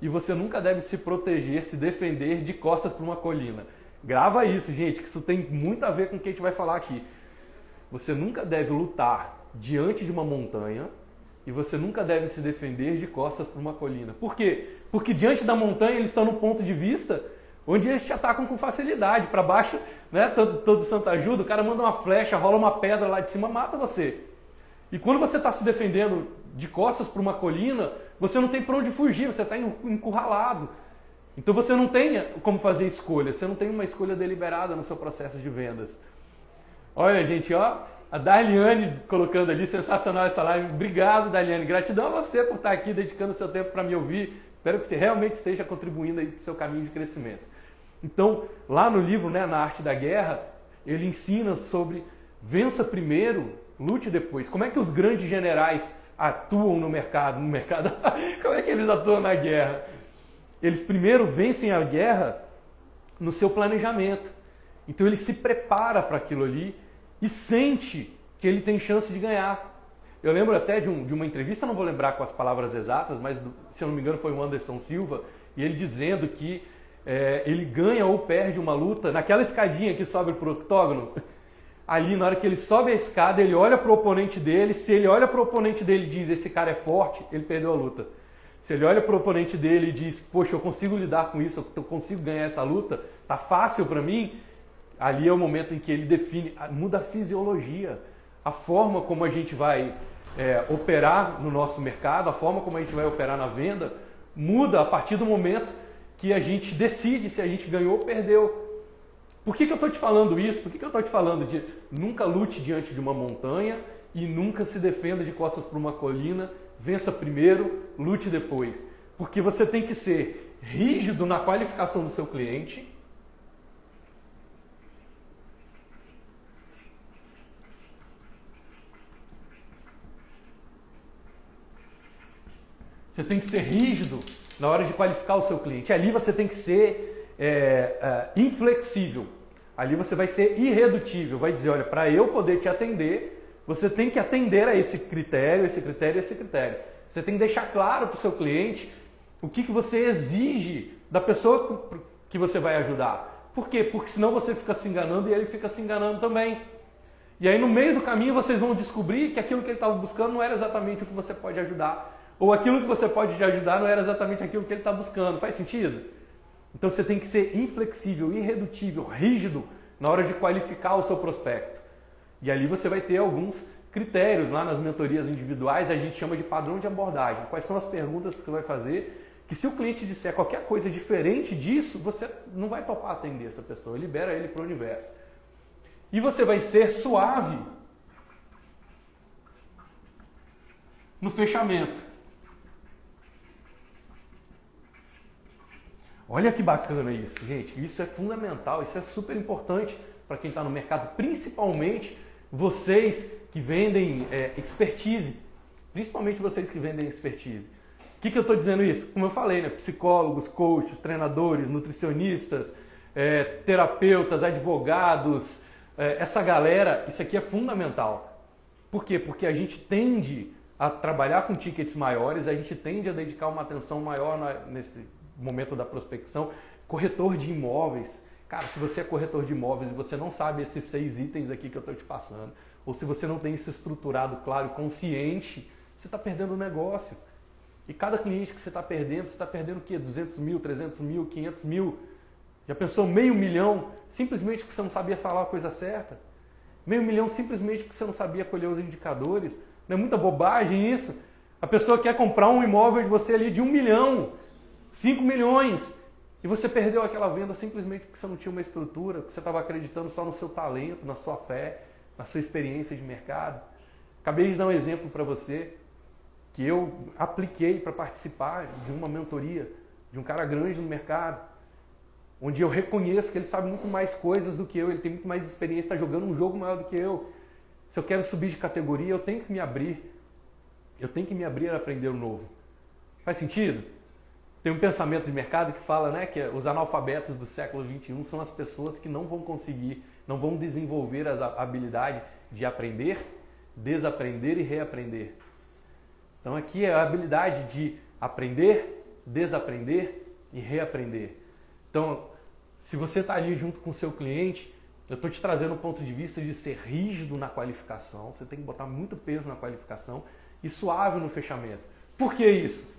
e você nunca deve se proteger, se defender de costas para uma colina. Grava isso, gente, que isso tem muito a ver com o que a gente vai falar aqui. Você nunca deve lutar diante de uma montanha e você nunca deve se defender de costas para uma colina. Por quê? Porque diante da montanha eles estão no ponto de vista onde eles te atacam com facilidade. Para baixo, né, todo, todo santo ajuda, o cara manda uma flecha, rola uma pedra lá de cima, mata você. E quando você está se defendendo de costas para uma colina, você não tem para onde fugir, você está encurralado. Então você não tem como fazer escolha, você não tem uma escolha deliberada no seu processo de vendas. Olha, gente, ó, a Darliane colocando ali, sensacional essa live. Obrigado, Darliane. Gratidão a você por estar aqui dedicando seu tempo para me ouvir. Espero que você realmente esteja contribuindo aí para o seu caminho de crescimento. Então, lá no livro, né, na Arte da Guerra, ele ensina sobre vença primeiro, lute depois. Como é que os grandes generais atuam no mercado? No mercado, [LAUGHS] como é que eles atuam na guerra? Eles primeiro vencem a guerra no seu planejamento. Então ele se prepara para aquilo ali e sente que ele tem chance de ganhar. Eu lembro até de, um, de uma entrevista, não vou lembrar com as palavras exatas, mas se eu não me engano foi o Anderson Silva, e ele dizendo que é, ele ganha ou perde uma luta naquela escadinha que sobe para o octógono. Ali, na hora que ele sobe a escada, ele olha para o oponente dele. Se ele olha para o oponente dele e diz: Esse cara é forte, ele perdeu a luta. Se ele olha para o oponente dele e diz: Poxa, eu consigo lidar com isso, eu consigo ganhar essa luta, tá fácil para mim. Ali é o momento em que ele define, muda a fisiologia, a forma como a gente vai é, operar no nosso mercado, a forma como a gente vai operar na venda, muda a partir do momento que a gente decide se a gente ganhou ou perdeu. Por que, que eu estou te falando isso? Por que, que eu estou te falando de nunca lute diante de uma montanha e nunca se defenda de costas para uma colina? Vença primeiro, lute depois. Porque você tem que ser rígido na qualificação do seu cliente. Você tem que ser rígido na hora de qualificar o seu cliente. Ali você tem que ser é, é, inflexível. Ali você vai ser irredutível. Vai dizer, olha, para eu poder te atender, você tem que atender a esse critério, esse critério, esse critério. Você tem que deixar claro para o seu cliente o que, que você exige da pessoa que você vai ajudar. Por quê? Porque senão você fica se enganando e ele fica se enganando também. E aí no meio do caminho vocês vão descobrir que aquilo que ele estava buscando não era exatamente o que você pode ajudar ou aquilo que você pode te ajudar não era exatamente aquilo que ele está buscando. Faz sentido? Então você tem que ser inflexível, irredutível, rígido na hora de qualificar o seu prospecto. E ali você vai ter alguns critérios lá nas mentorias individuais, a gente chama de padrão de abordagem. Quais são as perguntas que você vai fazer? Que se o cliente disser qualquer coisa diferente disso, você não vai topar atender essa pessoa, libera ele para o universo. E você vai ser suave no fechamento. Olha que bacana isso, gente. Isso é fundamental, isso é super importante para quem está no mercado, principalmente vocês que vendem é, expertise. Principalmente vocês que vendem expertise. O que, que eu estou dizendo isso? Como eu falei, né? psicólogos, coaches, treinadores, nutricionistas, é, terapeutas, advogados, é, essa galera, isso aqui é fundamental. Por quê? Porque a gente tende a trabalhar com tickets maiores, a gente tende a dedicar uma atenção maior na, nesse, momento da prospecção, corretor de imóveis. Cara, se você é corretor de imóveis e você não sabe esses seis itens aqui que eu estou te passando, ou se você não tem isso estruturado, claro, consciente, você está perdendo o negócio. E cada cliente que você está perdendo, você está perdendo o quê? 200 mil, 300 mil, 500 mil? Já pensou meio milhão simplesmente porque você não sabia falar a coisa certa? Meio milhão simplesmente porque você não sabia colher os indicadores? Não é muita bobagem isso? A pessoa quer comprar um imóvel de você ali de um milhão. 5 milhões. E você perdeu aquela venda simplesmente porque você não tinha uma estrutura, porque você estava acreditando só no seu talento, na sua fé, na sua experiência de mercado. Acabei de dar um exemplo para você que eu apliquei para participar de uma mentoria de um cara grande no mercado. onde eu reconheço que ele sabe muito mais coisas do que eu, ele tem muito mais experiência, está jogando um jogo maior do que eu. Se eu quero subir de categoria, eu tenho que me abrir. Eu tenho que me abrir a aprender o novo. Faz sentido? Tem um pensamento de mercado que fala né, que os analfabetos do século XXI são as pessoas que não vão conseguir, não vão desenvolver a habilidade de aprender, desaprender e reaprender. Então aqui é a habilidade de aprender, desaprender e reaprender. Então, se você está ali junto com o seu cliente, eu estou te trazendo o ponto de vista de ser rígido na qualificação, você tem que botar muito peso na qualificação e suave no fechamento. Por que isso?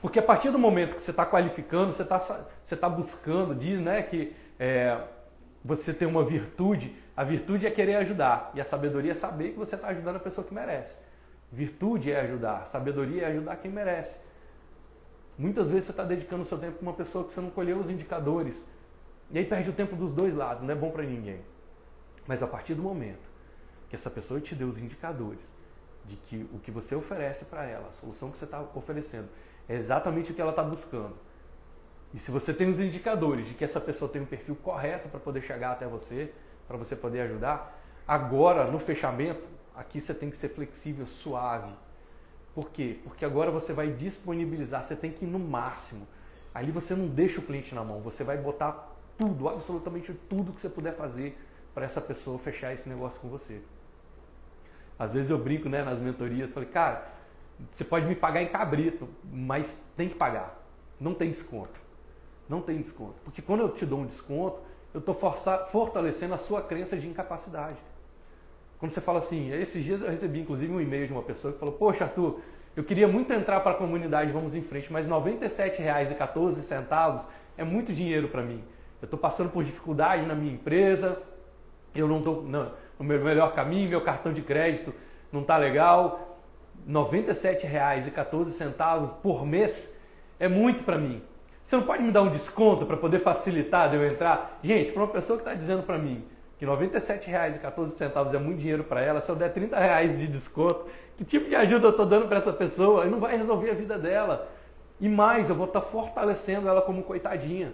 Porque a partir do momento que você está qualificando, você está você tá buscando, diz né, que é, você tem uma virtude, a virtude é querer ajudar e a sabedoria é saber que você está ajudando a pessoa que merece. Virtude é ajudar, sabedoria é ajudar quem merece. Muitas vezes você está dedicando o seu tempo para uma pessoa que você não colheu os indicadores. E aí perde o tempo dos dois lados, não é bom para ninguém. Mas a partir do momento que essa pessoa te deu os indicadores de que o que você oferece para ela, a solução que você está oferecendo, é exatamente o que ela está buscando. E se você tem os indicadores de que essa pessoa tem um perfil correto para poder chegar até você, para você poder ajudar, agora no fechamento, aqui você tem que ser flexível, suave. Por quê? Porque agora você vai disponibilizar, você tem que ir no máximo. Ali você não deixa o cliente na mão, você vai botar tudo, absolutamente tudo que você puder fazer para essa pessoa fechar esse negócio com você. Às vezes eu brinco né, nas mentorias, falei, cara, você pode me pagar em cabrito, mas tem que pagar. Não tem desconto. Não tem desconto. Porque quando eu te dou um desconto, eu estou fortalecendo a sua crença de incapacidade. Quando você fala assim, esses dias eu recebi inclusive um e-mail de uma pessoa que falou: Poxa, Arthur, eu queria muito entrar para a comunidade Vamos em Frente, mas R$ 97,14 é muito dinheiro para mim. Eu estou passando por dificuldade na minha empresa, eu não estou no meu melhor caminho, meu cartão de crédito não está legal, R$ 97,14 por mês é muito para mim. Você não pode me dar um desconto para poder facilitar de eu entrar? Gente, para uma pessoa que está dizendo para mim que R$ 97,14 é muito dinheiro para ela, se eu der R$ reais de desconto, que tipo de ajuda eu estou dando para essa pessoa? E não vai resolver a vida dela. E mais, eu vou estar tá fortalecendo ela como coitadinha.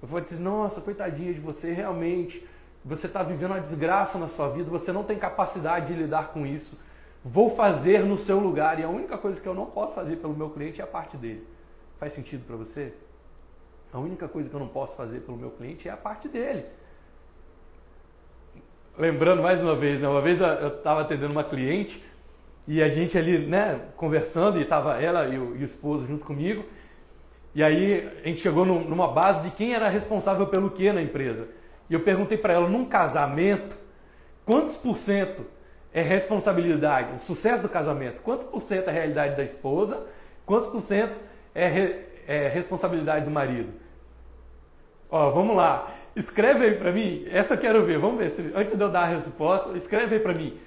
Eu vou dizer, nossa, coitadinha de você, realmente, você está vivendo uma desgraça na sua vida, você não tem capacidade de lidar com isso vou fazer no seu lugar e a única coisa que eu não posso fazer pelo meu cliente é a parte dele. Faz sentido para você? A única coisa que eu não posso fazer pelo meu cliente é a parte dele. Lembrando mais uma vez, né? uma vez eu estava atendendo uma cliente e a gente ali, né, conversando e estava ela e o, e o, esposo junto comigo. E aí a gente chegou numa base de quem era responsável pelo que na empresa. E eu perguntei para ela, num casamento, quantos por cento é responsabilidade, o sucesso do casamento, quantos por cento é realidade da esposa, quantos por cento é, re, é responsabilidade do marido? Ó, vamos lá. Escreve aí para mim, essa eu quero ver, vamos ver, se, antes de eu dar a resposta, escreve aí para mim.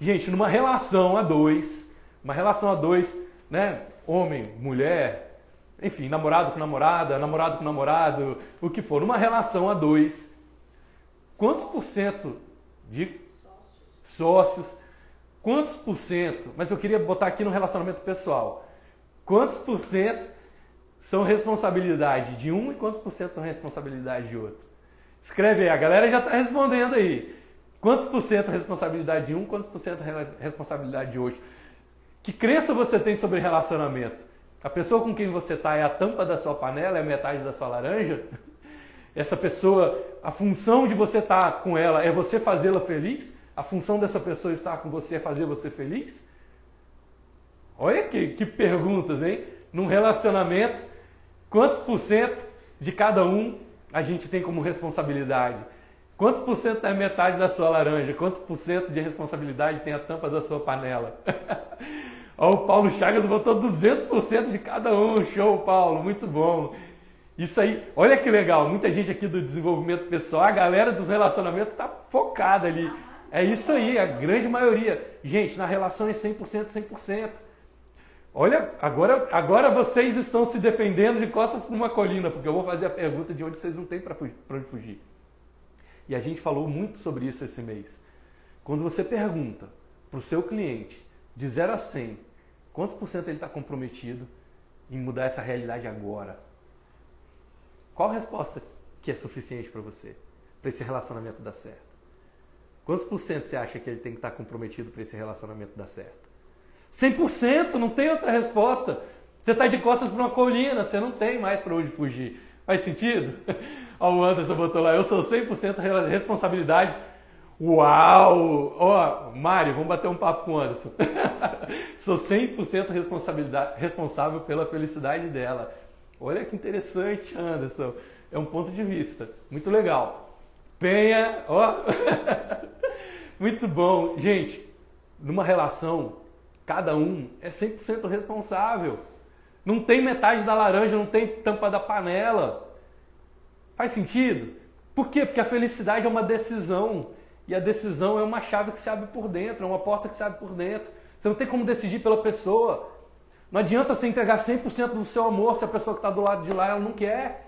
Gente, numa relação a dois, uma relação a dois, né, homem, mulher, enfim, namorado com namorada, namorado com namorado, o que for, numa relação a dois, quantos por cento de sócios. Quantos por cento, mas eu queria botar aqui no relacionamento pessoal, quantos por cento são responsabilidade de um e quantos por cento são responsabilidade de outro? Escreve aí, a galera já está respondendo aí. Quantos por cento é responsabilidade de um, quantos por cento é responsabilidade de outro? Que crença você tem sobre relacionamento? A pessoa com quem você está é a tampa da sua panela, é metade da sua laranja? [LAUGHS] Essa pessoa, a função de você estar tá com ela é você fazê-la feliz? A função dessa pessoa estar com você é fazer você feliz? Olha que, que perguntas, hein? Num relacionamento, quantos por cento de cada um a gente tem como responsabilidade? Quantos por cento é metade da sua laranja? Quantos por cento de responsabilidade tem a tampa da sua panela? [LAUGHS] Ó, o Paulo Chagas botou 200% de cada um. Show, Paulo, muito bom. Isso aí, olha que legal. Muita gente aqui do desenvolvimento pessoal, a galera dos relacionamentos está focada ali é isso aí, a grande maioria. Gente, na relação é 100%, 100%. Olha, agora, agora vocês estão se defendendo de costas para uma colina, porque eu vou fazer a pergunta de onde vocês não têm para onde fugir. E a gente falou muito sobre isso esse mês. Quando você pergunta para o seu cliente, de 0 a 100, quantos por cento ele está comprometido em mudar essa realidade agora? Qual resposta que é suficiente para você, para esse relacionamento dar certo? Quantos por cento você acha que ele tem que estar comprometido para esse relacionamento dar certo? 100%, não tem outra resposta. Você está de costas para uma colina, você não tem mais para onde fugir. Faz sentido? [LAUGHS] Ó, o Anderson botou lá, eu sou 100% responsabilidade. Uau! Ó, Mário, vamos bater um papo com o Anderson. [LAUGHS] sou 100% responsabilidade, responsável pela felicidade dela. Olha que interessante, Anderson. É um ponto de vista. Muito legal. Penha, ó. [LAUGHS] Muito bom. Gente, numa relação, cada um é 100% responsável. Não tem metade da laranja, não tem tampa da panela. Faz sentido? Por quê? Porque a felicidade é uma decisão. E a decisão é uma chave que se abre por dentro, é uma porta que se abre por dentro. Você não tem como decidir pela pessoa. Não adianta você entregar 100% do seu amor se a pessoa que está do lado de lá ela não quer.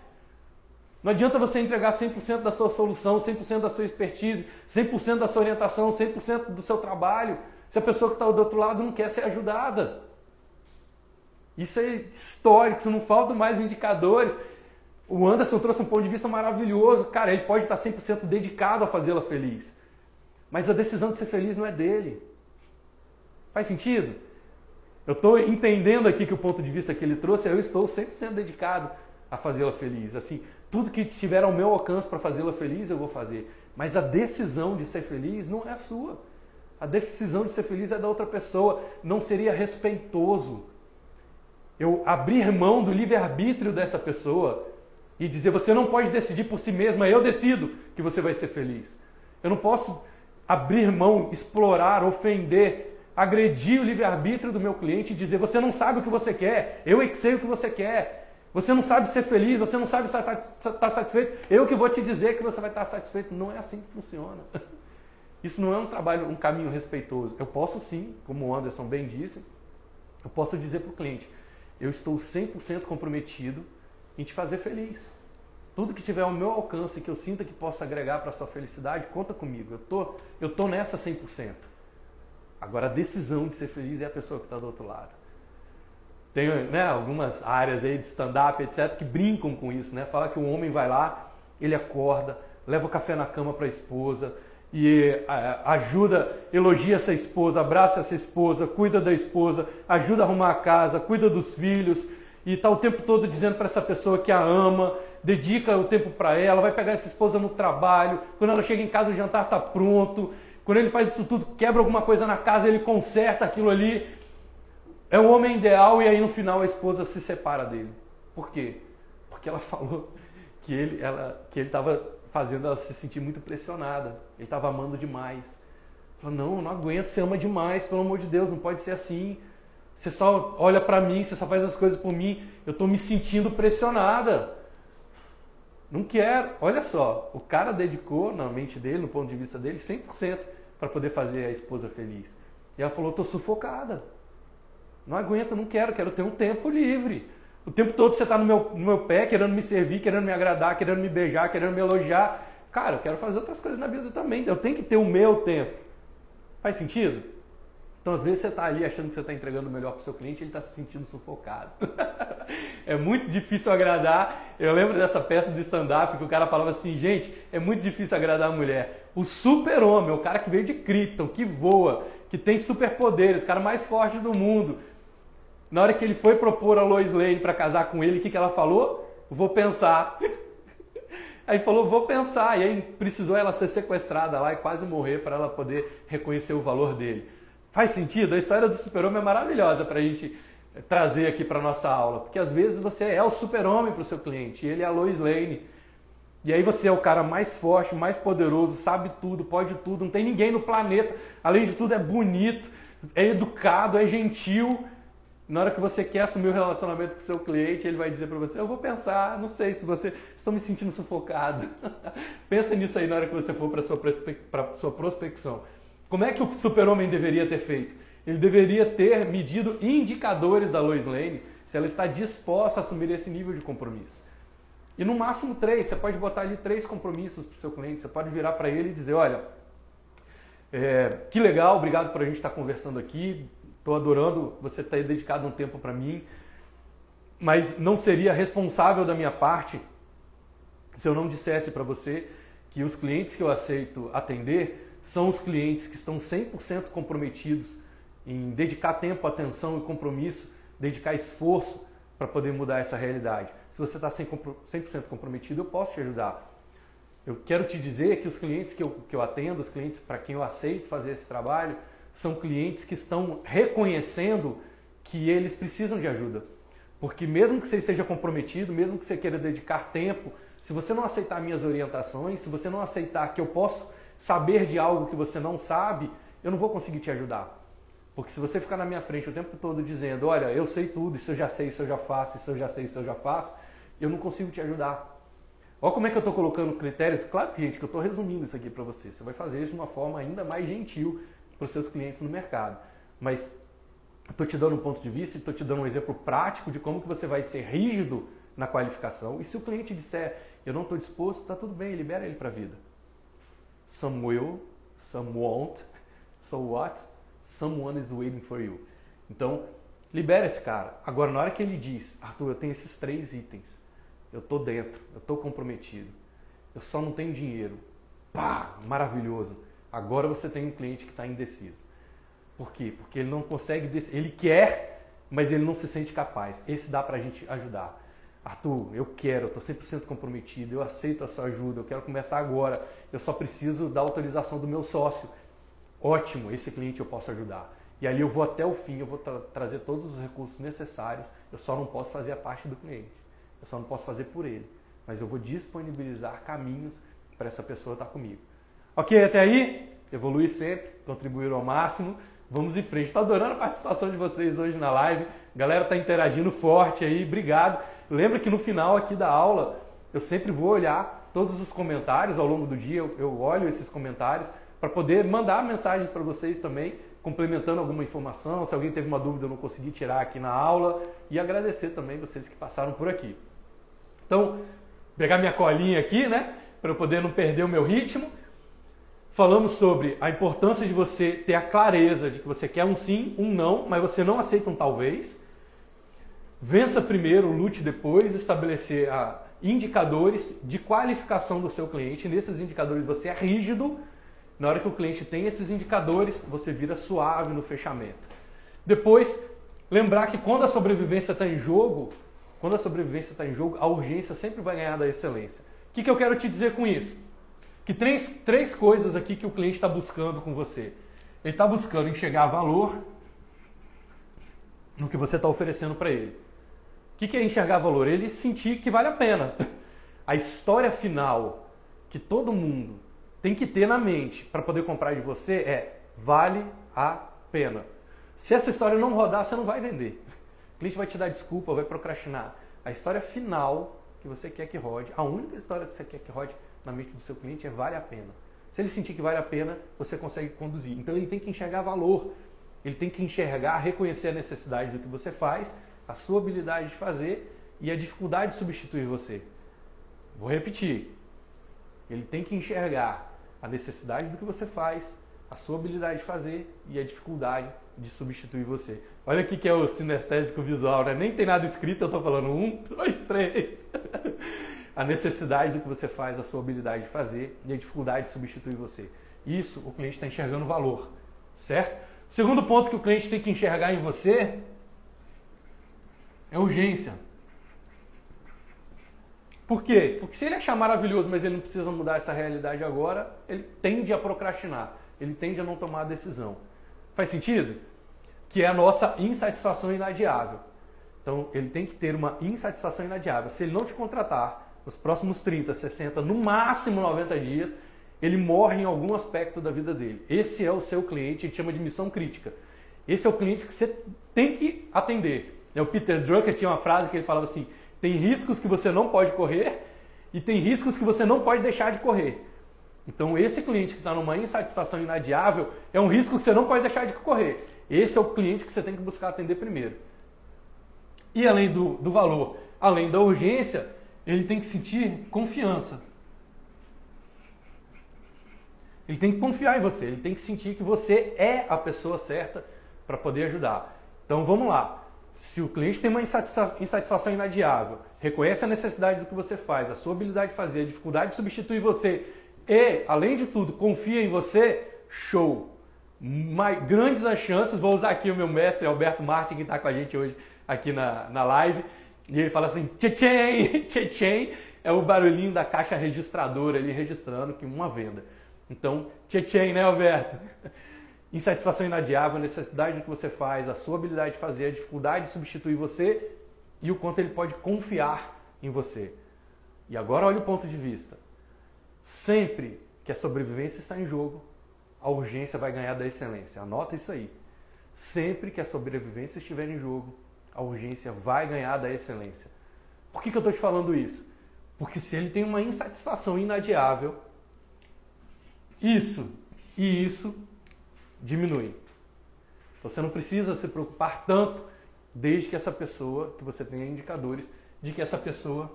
Não adianta você entregar 100% da sua solução, 100% da sua expertise, 100% da sua orientação, 100% do seu trabalho, se a pessoa que está do outro lado não quer ser ajudada. Isso é histórico, não faltam mais indicadores. O Anderson trouxe um ponto de vista maravilhoso. Cara, ele pode estar 100% dedicado a fazê-la feliz. Mas a decisão de ser feliz não é dele. Faz sentido? Eu estou entendendo aqui que o ponto de vista que ele trouxe, eu estou 100% dedicado a fazê-la feliz. Assim, tudo que estiver ao meu alcance para fazê-la feliz, eu vou fazer. Mas a decisão de ser feliz não é sua. A decisão de ser feliz é da outra pessoa. Não seria respeitoso eu abrir mão do livre-arbítrio dessa pessoa e dizer: você não pode decidir por si mesma, eu decido que você vai ser feliz. Eu não posso abrir mão, explorar, ofender, agredir o livre-arbítrio do meu cliente e dizer: você não sabe o que você quer, eu é que sei o que você quer. Você não sabe ser feliz, você não sabe estar tá satisfeito, eu que vou te dizer que você vai estar satisfeito. Não é assim que funciona. [LAUGHS] Isso não é um trabalho, um caminho respeitoso. Eu posso sim, como o Anderson bem disse, eu posso dizer para o cliente: eu estou 100% comprometido em te fazer feliz. Tudo que tiver ao meu alcance, que eu sinta que possa agregar para a sua felicidade, conta comigo. Eu tô, eu tô nessa 100%. Agora, a decisão de ser feliz é a pessoa que está do outro lado. Tem né, algumas áreas aí de stand-up, etc., que brincam com isso, né? Fala que o homem vai lá, ele acorda, leva o café na cama para a esposa, e ajuda, elogia essa esposa, abraça essa esposa, cuida da esposa, ajuda a arrumar a casa, cuida dos filhos e está o tempo todo dizendo para essa pessoa que a ama, dedica o tempo para ela, vai pegar essa esposa no trabalho, quando ela chega em casa o jantar está pronto, quando ele faz isso tudo, quebra alguma coisa na casa, ele conserta aquilo ali. É o homem ideal e aí no final a esposa se separa dele. Por quê? Porque ela [LAUGHS] falou que ele ela, que ele estava fazendo ela se sentir muito pressionada. Ele estava amando demais. Falou, não, não aguento, você ama demais, pelo amor de Deus, não pode ser assim. Você só olha para mim, você só faz as coisas por mim, eu estou me sentindo pressionada. Não quero. Olha só, o cara dedicou na mente dele, no ponto de vista dele, 100% para poder fazer a esposa feliz. E ela falou, estou sufocada. Não aguento, não quero, quero ter um tempo livre. O tempo todo você está no meu, no meu pé, querendo me servir, querendo me agradar, querendo me beijar, querendo me elogiar. Cara, eu quero fazer outras coisas na vida também. Eu tenho que ter o meu tempo. Faz sentido? Então, às vezes, você está ali achando que você está entregando o melhor para o seu cliente ele está se sentindo sufocado. [LAUGHS] é muito difícil agradar. Eu lembro dessa peça de stand-up que o cara falava assim: gente, é muito difícil agradar a mulher. O super-homem, o cara que veio de Krypton, que voa, que tem superpoderes, o cara mais forte do mundo na hora que ele foi propor a Lois Lane para casar com ele, o que, que ela falou? Vou pensar. [LAUGHS] Aí falou, vou pensar. E aí precisou ela ser sequestrada lá e quase morrer para ela poder reconhecer o valor dele. Faz sentido? A história do super-homem é maravilhosa para a gente trazer aqui para nossa aula. Porque às vezes você é o super-homem para o seu cliente ele é a Lois Lane. E aí você é o cara mais forte, mais poderoso, sabe tudo, pode tudo, não tem ninguém no planeta. Além de tudo, é bonito, é educado, é gentil na hora que você quer assumir o um relacionamento com seu cliente, ele vai dizer para você: Eu vou pensar, não sei se você. Estou me sentindo sufocado. [LAUGHS] Pensa nisso aí na hora que você for para sua, sua prospecção. Como é que o super-homem deveria ter feito? Ele deveria ter medido indicadores da Lois Lane se ela está disposta a assumir esse nível de compromisso. E no máximo três, você pode botar ali três compromissos para o seu cliente. Você pode virar para ele e dizer: Olha, é, que legal, obrigado por a gente estar conversando aqui Estou adorando você ter dedicado um tempo para mim, mas não seria responsável da minha parte se eu não dissesse para você que os clientes que eu aceito atender são os clientes que estão 100% comprometidos em dedicar tempo, atenção e compromisso, dedicar esforço para poder mudar essa realidade. Se você está 100% comprometido, eu posso te ajudar. Eu quero te dizer que os clientes que eu, que eu atendo, os clientes para quem eu aceito fazer esse trabalho, são clientes que estão reconhecendo que eles precisam de ajuda. Porque mesmo que você esteja comprometido, mesmo que você queira dedicar tempo, se você não aceitar minhas orientações, se você não aceitar que eu posso saber de algo que você não sabe, eu não vou conseguir te ajudar. Porque se você ficar na minha frente o tempo todo dizendo, olha, eu sei tudo, isso eu já sei, isso eu já faço, isso eu já sei, isso eu já faço, eu não consigo te ajudar. Olha como é que eu estou colocando critérios. Claro que, gente, que eu estou resumindo isso aqui para você. Você vai fazer isso de uma forma ainda mais gentil para os seus clientes no mercado. Mas estou te dando um ponto de vista estou te dando um exemplo prático de como que você vai ser rígido na qualificação. E se o cliente disser, eu não estou disposto, está tudo bem, libera ele para a vida. Some will, some won't. [LAUGHS] So what? Someone is waiting for you. Então, libera esse cara. Agora, na hora que ele diz, Arthur, eu tenho esses três itens, eu estou dentro, eu estou comprometido, eu só não tenho dinheiro. Pá, maravilhoso. Agora você tem um cliente que está indeciso. Por quê? Porque ele não consegue, ele quer, mas ele não se sente capaz. Esse dá para a gente ajudar. Arthur, eu quero, eu estou 100% comprometido, eu aceito a sua ajuda, eu quero começar agora, eu só preciso da autorização do meu sócio. Ótimo, esse cliente eu posso ajudar. E ali eu vou até o fim, eu vou tra trazer todos os recursos necessários, eu só não posso fazer a parte do cliente, eu só não posso fazer por ele, mas eu vou disponibilizar caminhos para essa pessoa estar comigo. Ok, até aí? Evolui sempre, contribuir ao máximo. Vamos em frente. Estou adorando a participação de vocês hoje na live. A galera está interagindo forte aí, obrigado. Lembra que no final aqui da aula eu sempre vou olhar todos os comentários ao longo do dia, eu, eu olho esses comentários para poder mandar mensagens para vocês também, complementando alguma informação. Se alguém teve uma dúvida, eu não consegui tirar aqui na aula. E agradecer também vocês que passaram por aqui. Então, pegar minha colinha aqui, né? Para eu poder não perder o meu ritmo. Falamos sobre a importância de você ter a clareza de que você quer um sim, um não, mas você não aceita um talvez. Vença primeiro, lute depois, estabelecer ah, indicadores de qualificação do seu cliente. Nesses indicadores você é rígido. Na hora que o cliente tem esses indicadores, você vira suave no fechamento. Depois, lembrar que quando a sobrevivência está em jogo, quando a sobrevivência está em jogo, a urgência sempre vai ganhar da excelência. O que, que eu quero te dizer com isso? Que três, três coisas aqui que o cliente está buscando com você. Ele está buscando enxergar valor no que você está oferecendo para ele que, que é enxergar valor? Ele sentir que vale a pena. [LAUGHS] A história final que todo mundo tem que ter na mente para poder comprar de você é vale a pena. Se essa história não rodar, você não vai vender. O cliente vai te dar desculpa, vai procrastinar. A história final que você quer que rode, a única história que você quer que rode na mente do seu cliente é vale a pena. Se ele sentir que vale a pena, você consegue conduzir. Então ele tem que enxergar valor. Ele tem que enxergar, reconhecer a necessidade do que você faz a sua habilidade de fazer e a dificuldade de substituir você. Vou repetir. Ele tem que enxergar a necessidade do que você faz, a sua habilidade de fazer e a dificuldade de substituir você. Olha aqui que é o sinestésico visual, né? Nem tem nada escrito, eu estou falando um, dois, três. A necessidade do que você faz, a sua habilidade de fazer e a dificuldade de substituir você. Isso o cliente está enxergando valor, certo? segundo ponto que o cliente tem que enxergar em você é urgência. Por quê? Porque se ele achar maravilhoso, mas ele não precisa mudar essa realidade agora, ele tende a procrastinar, ele tende a não tomar a decisão. Faz sentido? Que é a nossa insatisfação inadiável. Então, ele tem que ter uma insatisfação inadiável. Se ele não te contratar nos próximos 30, 60, no máximo 90 dias, ele morre em algum aspecto da vida dele. Esse é o seu cliente, gente chama de missão crítica. Esse é o cliente que você tem que atender. O Peter Drucker tinha uma frase que ele falava assim: tem riscos que você não pode correr e tem riscos que você não pode deixar de correr. Então, esse cliente que está numa insatisfação inadiável é um risco que você não pode deixar de correr. Esse é o cliente que você tem que buscar atender primeiro. E além do, do valor, além da urgência, ele tem que sentir confiança. Ele tem que confiar em você, ele tem que sentir que você é a pessoa certa para poder ajudar. Então vamos lá. se o cliente tem uma insatisfação inadiável, reconhece a necessidade do que você faz, a sua habilidade de fazer, a dificuldade de substituir você e, além de tudo, confia em você, show! Mais, grandes as chances, vou usar aqui o meu mestre Alberto Martin, que está com a gente hoje aqui na, na live, e ele fala assim, tchetchen, [LAUGHS] tchetchen, é o barulhinho da caixa registradora ali registrando que uma venda. Então, tchetchen, né Alberto? [LAUGHS] Insatisfação inadiável, necessidade do que você faz, a sua habilidade de fazer, a dificuldade de substituir você e o quanto ele pode confiar em você. E agora olha o ponto de vista. Sempre que a sobrevivência está em jogo, a urgência vai ganhar da excelência. Anota isso aí. Sempre que a sobrevivência estiver em jogo, a urgência vai ganhar da excelência. Por que, que eu estou te falando isso? Porque se ele tem uma insatisfação inadiável, isso e isso diminui. Então você não precisa se preocupar tanto desde que essa pessoa, que você tenha indicadores de que essa pessoa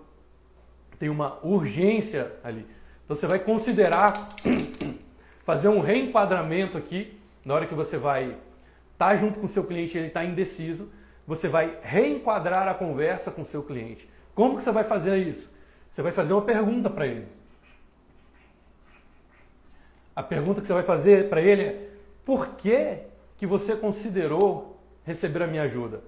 tem uma urgência ali. Então você vai considerar [COUGHS] fazer um reenquadramento aqui, na hora que você vai estar tá junto com o seu cliente ele está indeciso, você vai reenquadrar a conversa com o seu cliente. Como que você vai fazer isso? Você vai fazer uma pergunta para ele. A pergunta que você vai fazer para ele é: por que, que você considerou receber a minha ajuda?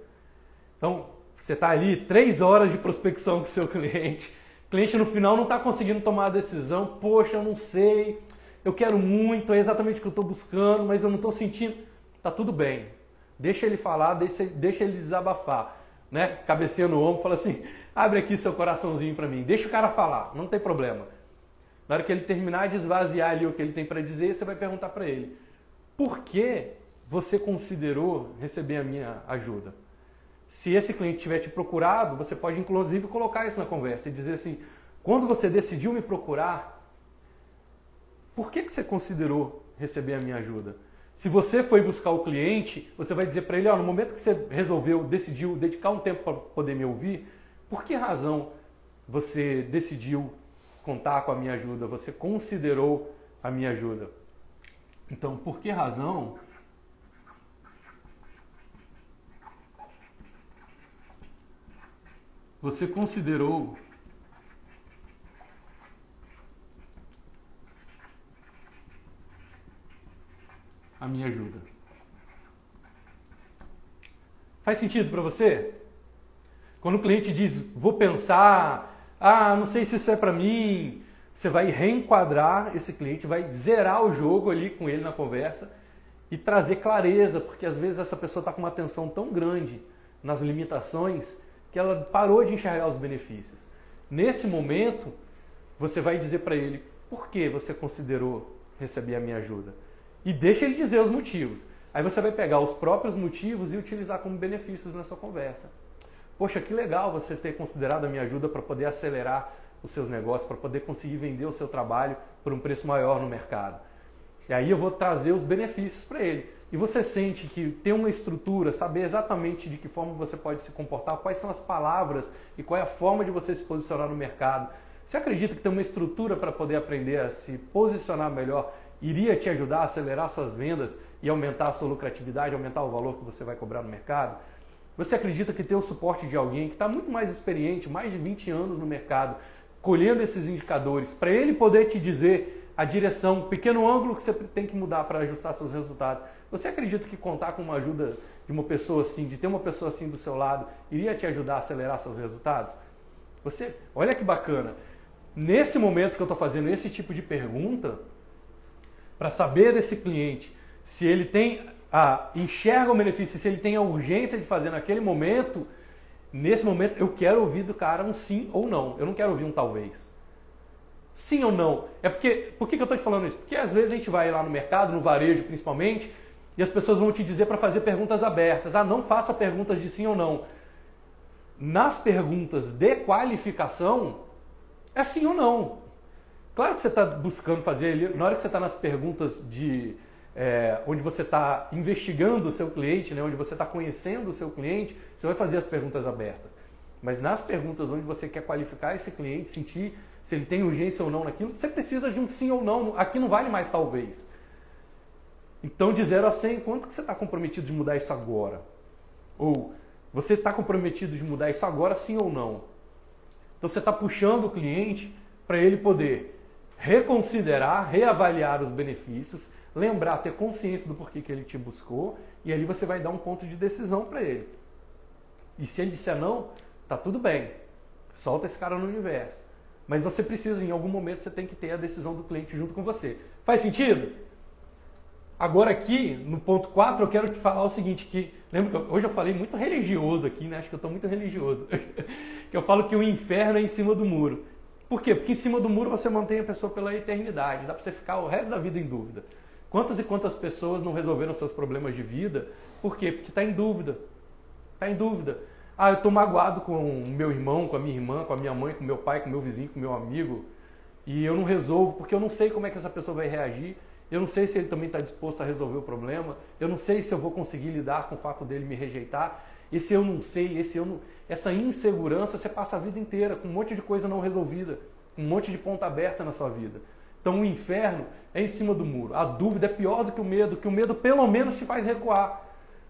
Então, você está ali três horas de prospecção com o seu [LAUGHS] cliente. O cliente no final não está conseguindo tomar a decisão. Poxa, eu não sei, eu quero muito, é exatamente o que eu estou buscando, mas eu não estou sentindo. Tá tudo bem. Deixa ele falar, deixa, deixa ele desabafar. Né? Cabeceia no ombro, fala assim: [LAUGHS] abre aqui seu coraçãozinho para mim, deixa o cara falar, não tem problema. Na hora que ele terminar de esvaziar ali o que ele tem para dizer, você vai perguntar para ele: por que você considerou receber a minha ajuda? Se esse cliente tiver te procurado, você pode inclusive colocar isso na conversa e dizer assim: quando você decidiu me procurar, por que, que você considerou receber a minha ajuda? Se você foi buscar o cliente, você vai dizer para ele: ó, no momento que você resolveu, decidiu dedicar um tempo para poder me ouvir, por que razão você decidiu contar com a minha ajuda? Você considerou a minha ajuda? Então, por que razão você considerou a minha ajuda? Faz sentido para você? Quando o cliente diz, vou pensar, ah, não sei se isso é para mim, você vai reenquadrar esse cliente, vai zerar o jogo ali com ele na conversa e trazer clareza, porque às vezes essa pessoa está com uma atenção tão grande nas limitações que ela parou de enxergar os benefícios. Nesse momento, você vai dizer para ele por que você considerou receber a minha ajuda e deixa ele dizer os motivos. Aí você vai pegar os próprios motivos e utilizar como benefícios na sua conversa. Poxa, que legal você ter considerado a minha ajuda para poder acelerar os seus negócios, para poder conseguir vender o seu trabalho por um preço maior no mercado. E aí eu vou trazer os benefícios para ele. E você sente que ter uma estrutura, saber exatamente de que forma você pode se comportar, quais são as palavras e qual é a forma de você se posicionar no mercado. Você acredita que ter uma estrutura para poder aprender a se posicionar melhor iria te ajudar a acelerar suas vendas e aumentar a sua lucratividade, aumentar o valor que você vai cobrar no mercado? Você acredita que ter o suporte de alguém que está muito mais experiente, mais de 20 anos no mercado, colhendo esses indicadores, para ele poder te dizer a direção, o pequeno ângulo que você tem que mudar para ajustar seus resultados. Você acredita que contar com uma ajuda de uma pessoa assim, de ter uma pessoa assim do seu lado, iria te ajudar a acelerar seus resultados? Você, olha que bacana. Nesse momento que eu estou fazendo esse tipo de pergunta, para saber desse cliente se ele tem a enxerga o benefício, se ele tem a urgência de fazer naquele momento, Nesse momento, eu quero ouvir do cara um sim ou não. Eu não quero ouvir um talvez. Sim ou não? É porque. Por que, eu estou te falando isso? Porque às vezes a gente vai lá no mercado, no varejo principalmente, e as pessoas vão te dizer para fazer perguntas abertas. Ah, não faça perguntas de sim ou não. Nas perguntas de qualificação, é sim ou não. Claro que você está buscando fazer, na hora que você está nas perguntas de é, onde você está investigando o seu cliente, né, onde você está conhecendo o seu cliente, você vai fazer as perguntas abertas. Mas nas perguntas onde você quer qualificar esse cliente, sentir se ele tem urgência ou não naquilo, você precisa de um sim ou não. Aqui não vale mais talvez. Então, de 0 a 100, quanto que você está comprometido de mudar isso agora? Ou Você está comprometido de mudar isso agora, sim ou não? Então você está puxando o cliente para ele poder reconsiderar, reavaliar os benefícios, lembrar, ter consciência do porquê que ele te buscou e ali você vai dar um ponto de decisão para ele. E se ele disser não, tá tudo bem. Solta esse cara no universo. Mas você precisa, em algum momento, você tem que ter a decisão do cliente junto com você. Faz sentido? Agora aqui, no ponto 4, eu quero te falar o seguinte, que lembra que hoje eu falei muito religioso aqui, né? Acho que eu estou muito religioso. [LAUGHS] que eu falo que o inferno é em cima do muro. Por quê? Porque em cima do muro você mantém a pessoa pela eternidade, dá para você ficar o resto da vida em dúvida. Quantas e quantas pessoas não resolveram seus problemas de vida? Por quê? Porque está em dúvida. Está em dúvida. Ah, eu estou magoado com o meu irmão, com a minha irmã, com a minha mãe, com o meu pai, com o meu vizinho, com o meu amigo, e eu não resolvo porque eu não sei como é que essa pessoa vai reagir. Eu não sei se ele também está disposto a resolver o problema. Eu não sei se eu vou conseguir lidar com o fato dele me rejeitar. Esse eu não sei, esse eu não... essa insegurança você passa a vida inteira com um monte de coisa não resolvida, um monte de ponta aberta na sua vida. Então o inferno é em cima do muro. A dúvida é pior do que o medo, que o medo pelo menos te faz recuar.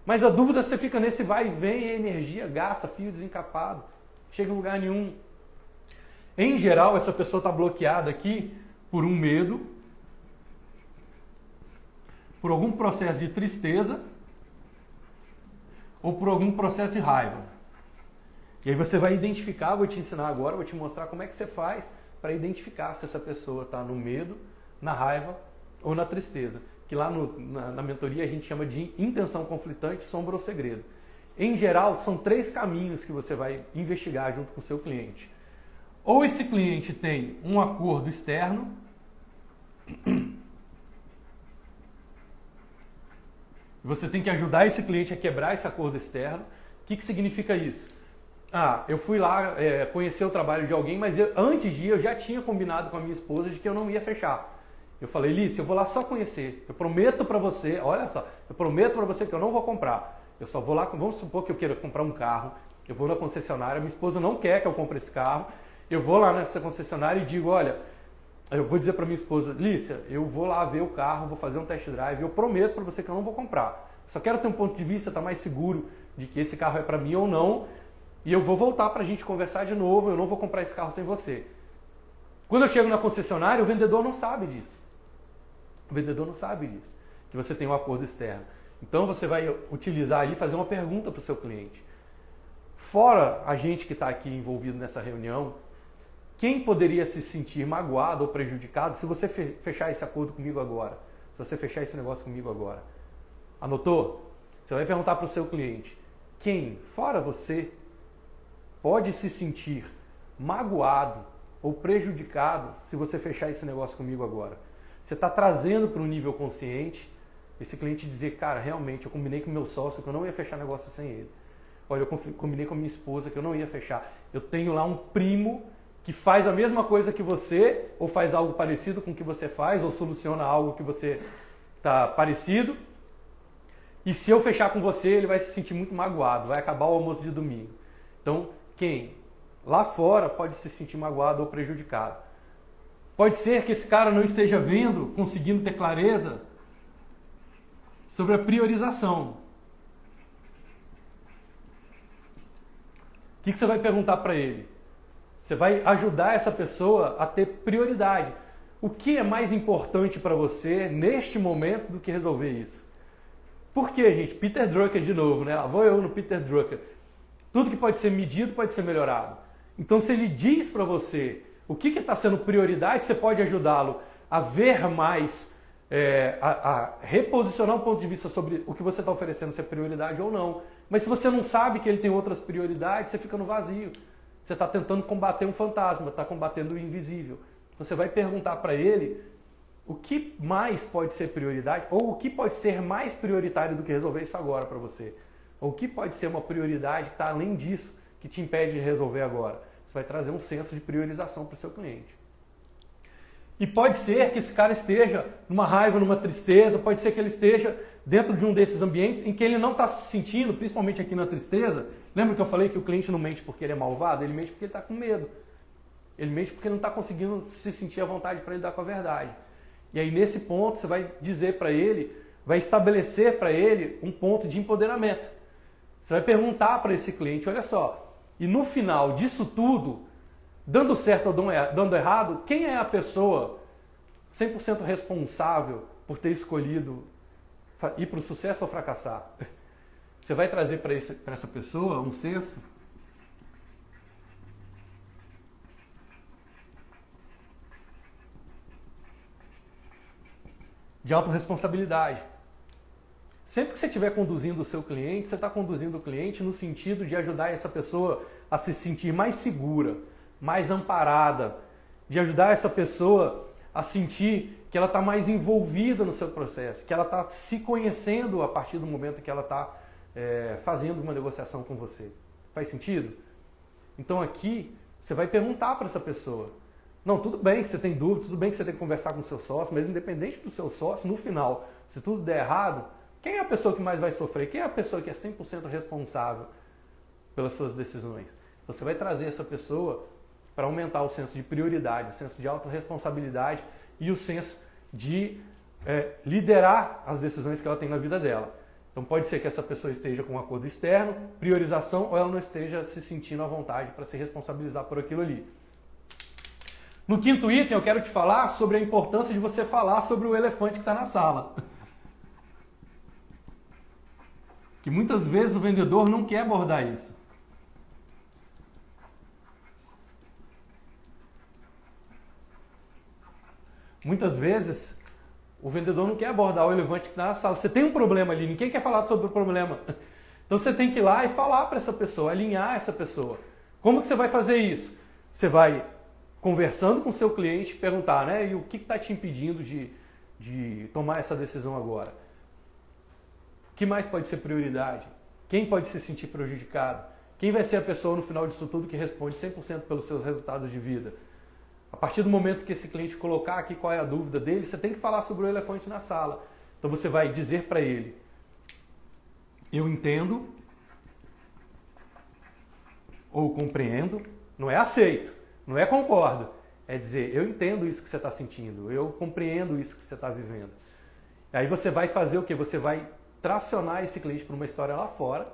Mas a dúvida você fica nesse vai e vem, e energia gasta, fio desencapado, chega em lugar nenhum. Em geral, essa pessoa está bloqueada aqui por um medo, por algum processo de tristeza ou por algum processo de raiva. E aí você vai identificar, vou te ensinar agora, vou te mostrar como é que você faz para identificar se essa pessoa está no medo, na raiva ou na tristeza. Que lá no, na, na mentoria a gente chama de intenção conflitante, sombra ou segredo. Em geral, são três caminhos que você vai investigar junto com o seu cliente. Ou esse cliente tem um acordo externo, Você tem que ajudar esse cliente a quebrar esse acordo externo. O que, que significa isso? Ah, eu fui lá é, conhecer o trabalho de alguém, mas eu, antes de ir eu já tinha combinado com a minha esposa de que eu não ia fechar. Eu falei, Lícia, eu vou lá só conhecer. Eu prometo para você, olha só, eu prometo para você que eu não vou comprar. Eu só vou lá, vamos supor que eu queira comprar um carro. Eu vou na concessionária, minha esposa não quer que eu compre esse carro. Eu vou lá nessa concessionária e digo, olha, eu vou dizer para minha esposa, Lícia, eu vou lá ver o carro, vou fazer um test drive, eu prometo para você que eu não vou comprar. Só quero ter um ponto de vista, tá mais seguro de que esse carro é para mim ou não, e eu vou voltar para a gente conversar de novo, eu não vou comprar esse carro sem você. Quando eu chego na concessionária, o vendedor não sabe disso. O vendedor não sabe disso, que você tem um acordo externo. Então você vai utilizar ali, fazer uma pergunta para o seu cliente. Fora a gente que está aqui envolvido nessa reunião, quem poderia se sentir magoado ou prejudicado se você fechar esse acordo comigo agora? Se você fechar esse negócio comigo agora? Anotou? Você vai perguntar para o seu cliente: quem, fora você, pode se sentir magoado ou prejudicado se você fechar esse negócio comigo agora? Você está trazendo para o nível consciente esse cliente dizer, cara, realmente eu combinei com meu sócio que eu não ia fechar negócio sem ele. Olha, eu combinei com a minha esposa que eu não ia fechar. Eu tenho lá um primo que faz a mesma coisa que você, ou faz algo parecido com o que você faz, ou soluciona algo que você está parecido. E se eu fechar com você, ele vai se sentir muito magoado, vai acabar o almoço de domingo. Então, quem lá fora pode se sentir magoado ou prejudicado. Pode ser que esse cara não esteja vendo, conseguindo ter clareza sobre a priorização. O que, que você vai perguntar para ele? Você vai ajudar essa pessoa a ter prioridade. O que é mais importante para você neste momento do que resolver isso? Por quê, gente? Peter Drucker de novo, né? Lá vou eu no Peter Drucker. Tudo que pode ser medido pode ser melhorado. Então, se ele diz para você o que está sendo prioridade, você pode ajudá-lo a ver mais, é, a, a, reposicionar um ponto de vista sobre o que você está oferecendo, se é prioridade ou não. Mas se você não sabe que ele tem outras prioridades, você fica no vazio. Você está tentando combater um fantasma, está combatendo o invisível. Você vai perguntar para ele o que mais pode ser prioridade ou o que pode ser mais prioritário do que resolver isso agora para você. Ou o que pode ser uma prioridade que está além disso, que te impede de resolver agora. Você vai trazer um senso de priorização para o seu cliente. E pode ser que esse cara esteja numa raiva, numa tristeza, pode ser que ele esteja dentro de um desses ambientes em que ele não está se sentindo, principalmente aqui na tristeza. Lembra que eu falei que o cliente não mente porque ele é malvado? Ele mente porque ele está com medo. Ele mente porque ele não está conseguindo se sentir à vontade para lidar com a verdade. E aí, nesse ponto, você vai dizer para ele, vai estabelecer para ele um ponto de empoderamento. Você vai perguntar para esse cliente, olha só, e no final disso tudo, dando certo ou dando errado, quem é a pessoa 100% responsável por ter escolhido ir para o sucesso ou fracassar? [LAUGHS] Você vai trazer para essa pessoa um senso de autorresponsabilidade. Sempre que você estiver conduzindo o seu cliente, você está conduzindo o cliente no sentido de ajudar essa pessoa a se sentir mais segura, mais amparada, de ajudar essa pessoa a sentir que ela está mais envolvida no seu processo, que ela está se conhecendo a partir do momento que ela está é, fazendo uma negociação com você. Faz sentido? Então aqui você vai perguntar para essa pessoa. Não, tudo bem que você tem dúvida, tudo bem que você tem que conversar com o seu sócio, mas independente do seu sócio, no final, se tudo der errado, quem é a pessoa que mais vai sofrer? Quem é a pessoa que é 100% responsável pelas suas decisões? Você vai trazer essa pessoa para aumentar o senso de prioridade, o senso de autorresponsabilidade e o senso de é, liderar as decisões que ela tem na vida dela. Então pode ser que essa pessoa esteja com um acordo externo, priorização, ou ela não esteja se sentindo à vontade para se responsabilizar por aquilo ali. No quinto item, eu quero te falar sobre a importância de você falar sobre o elefante que está na sala. Que muitas vezes o vendedor não quer abordar isso. Muitas vezes o vendedor não quer abordar o elefante que está na sala. Você tem um problema ali, ninguém quer falar sobre o problema. Então você tem que ir lá e falar para essa pessoa, alinhar essa pessoa. Como que você vai fazer isso? Você vai conversando com o seu cliente, perguntar, né? E o que está te impedindo de, de tomar essa decisão agora? O que mais pode ser prioridade? Quem pode se sentir prejudicado? Quem vai ser a pessoa no final disso tudo que responde 100% pelos seus resultados de vida? A partir do momento que esse cliente colocar aqui qual é a dúvida dele, você tem que falar sobre o elefante na sala. Então você vai dizer para ele: Eu entendo ou compreendo, não é aceito, não é concordo. É dizer, eu entendo isso que você está sentindo, eu compreendo isso que você está vivendo. Aí você vai fazer o que? Você vai tracionar esse cliente para uma história lá fora.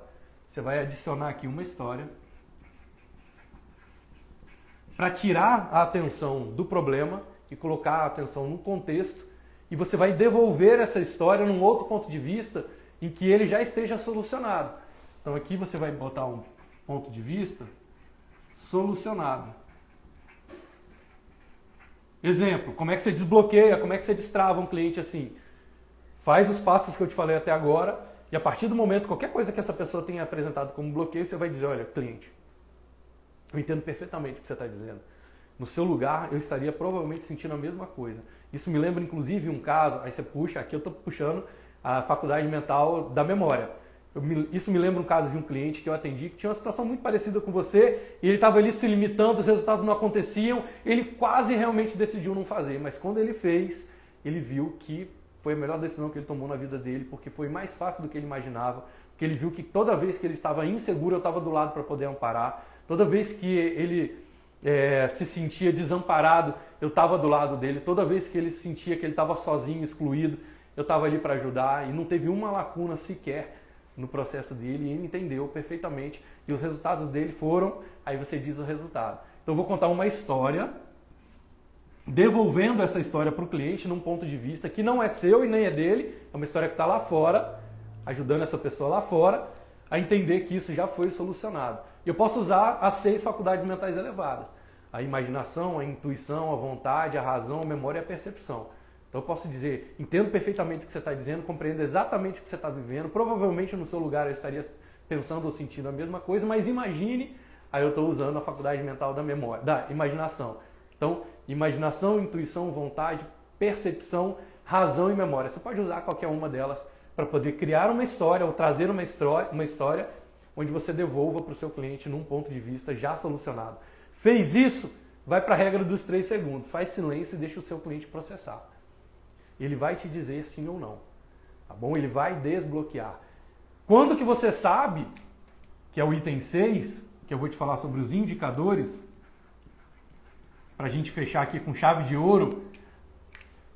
Você vai adicionar aqui uma história para tirar a atenção do problema e colocar a atenção no contexto e você vai devolver essa história num outro ponto de vista em que ele já esteja solucionado. Então aqui você vai botar um ponto de vista solucionado. Exemplo, como é que você desbloqueia, como é que você destrava um cliente assim? Faz os passos que eu te falei até agora e a partir do momento, qualquer coisa que essa pessoa tenha apresentado como bloqueio, você vai dizer, olha, cliente, eu entendo perfeitamente o que você está dizendo. No seu lugar, eu estaria provavelmente sentindo a mesma coisa. Isso me lembra, inclusive, um caso. Aí você puxa, aqui eu estou puxando a faculdade mental da memória. Me, isso me lembra um caso de um cliente que eu atendi que tinha uma situação muito parecida com você e ele estava ali se limitando, os resultados não aconteciam. Ele quase realmente decidiu não fazer, mas quando ele fez, ele viu que foi a melhor decisão que ele tomou na vida dele, porque foi mais fácil do que ele imaginava. Porque ele viu que toda vez que ele estava inseguro, eu estava do lado para poder amparar. Toda vez que ele é, se sentia desamparado, eu estava do lado dele. Toda vez que ele sentia que ele estava sozinho, excluído, eu estava ali para ajudar. E não teve uma lacuna sequer no processo dele. E ele entendeu perfeitamente. E os resultados dele foram. Aí você diz o resultado. Então eu vou contar uma história, devolvendo essa história para o cliente num ponto de vista que não é seu e nem é dele. É uma história que está lá fora, ajudando essa pessoa lá fora a entender que isso já foi solucionado. Eu posso usar as seis faculdades mentais elevadas: a imaginação, a intuição, a vontade, a razão, a memória e a percepção. Então eu posso dizer, entendo perfeitamente o que você está dizendo, compreendo exatamente o que você está vivendo. Provavelmente no seu lugar eu estaria pensando ou sentindo a mesma coisa, mas imagine, aí eu estou usando a faculdade mental da memória, da imaginação. Então, imaginação, intuição, vontade, percepção, razão e memória. Você pode usar qualquer uma delas para poder criar uma história ou trazer uma história, uma história onde você devolva para o seu cliente num ponto de vista já solucionado. Fez isso, vai para a regra dos três segundos, faz silêncio e deixa o seu cliente processar. Ele vai te dizer sim ou não, tá bom? Ele vai desbloquear. Quando que você sabe, que é o item 6, que eu vou te falar sobre os indicadores, para a gente fechar aqui com chave de ouro,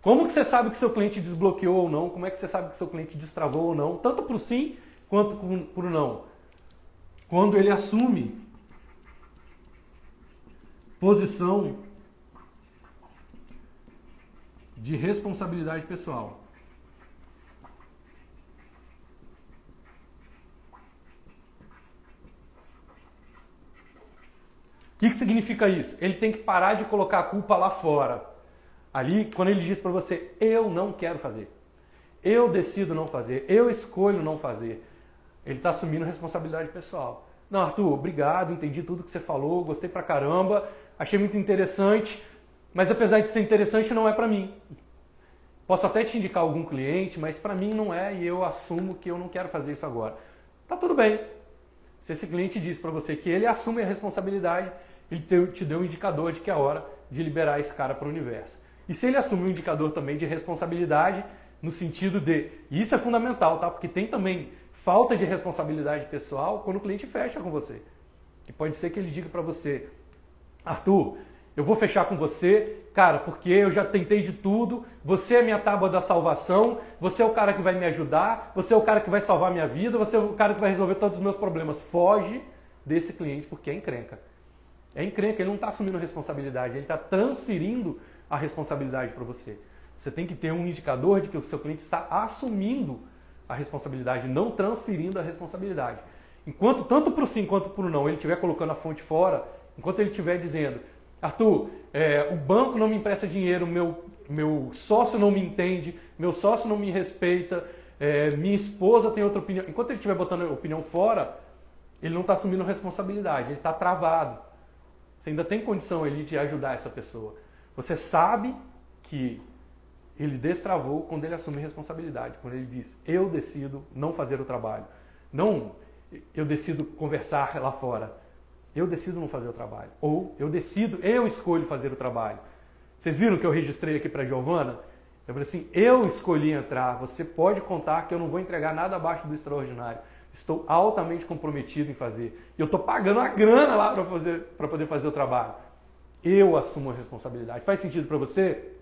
como que você sabe que seu cliente desbloqueou ou não? Como é que você sabe que seu cliente destravou ou não? Tanto para o sim quanto para o não. Quando ele assume posição de responsabilidade pessoal. O que, que significa isso? Ele tem que parar de colocar a culpa lá fora. Ali, quando ele diz para você, eu não quero fazer, eu decido não fazer, eu escolho não fazer, ele está assumindo responsabilidade pessoal. Não, Arthur, obrigado, entendi tudo que você falou, gostei pra caramba, achei muito interessante, mas apesar de ser interessante, não é para mim. Posso até te indicar algum cliente, mas para mim não é e eu assumo que eu não quero fazer isso agora. Tá tudo bem. Se esse cliente diz para você que ele assume a responsabilidade, ele te deu um indicador de que é hora de liberar esse cara para o universo. E se ele assume um indicador também de responsabilidade, no sentido de, e isso é fundamental, tá? Porque tem também falta de responsabilidade pessoal quando o cliente fecha com você. Que pode ser que ele diga para você, Arthur, eu vou fechar com você, cara, porque eu já tentei de tudo, você é minha tábua da salvação, você é o cara que vai me ajudar, você é o cara que vai salvar minha vida, você é o cara que vai resolver todos os meus problemas. Foge desse cliente porque é encrenca. É encrenca, ele não está assumindo responsabilidade, ele está transferindo a responsabilidade para você. Você tem que ter um indicador de que o seu cliente está assumindo a responsabilidade, não transferindo a responsabilidade. Enquanto, tanto para o sim quanto para o não, ele estiver colocando a fonte fora, enquanto ele estiver dizendo, Arthur, é, o banco não me empresta dinheiro, meu, meu sócio não me entende, meu sócio não me respeita, é, minha esposa tem outra opinião. Enquanto ele estiver botando a opinião fora, ele não está assumindo responsabilidade, ele está travado. Você ainda tem condição ali de ajudar essa pessoa. Você sabe que ele destravou quando ele assume responsabilidade, quando ele diz: Eu decido não fazer o trabalho. Não, eu decido conversar lá fora. Eu decido não fazer o trabalho. Ou eu decido, eu escolho fazer o trabalho. Vocês viram que eu registrei aqui para Giovana? Eu falei assim: eu escolhi entrar. Você pode contar que eu não vou entregar nada abaixo do extraordinário. Estou altamente comprometido em fazer. E eu estou pagando a grana lá para poder fazer o trabalho. Eu assumo a responsabilidade. Faz sentido para você?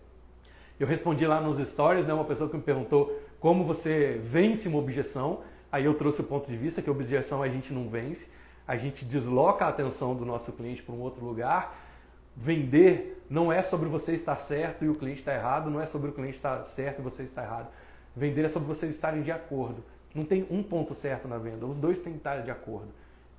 Eu respondi lá nos stories, né, uma pessoa que me perguntou como você vence uma objeção. Aí eu trouxe o ponto de vista que a objeção a gente não vence, a gente desloca a atenção do nosso cliente para um outro lugar. Vender não é sobre você estar certo e o cliente está errado, não é sobre o cliente estar certo e você está errado. Vender é sobre vocês estarem de acordo. Não tem um ponto certo na venda, os dois têm que estar de acordo.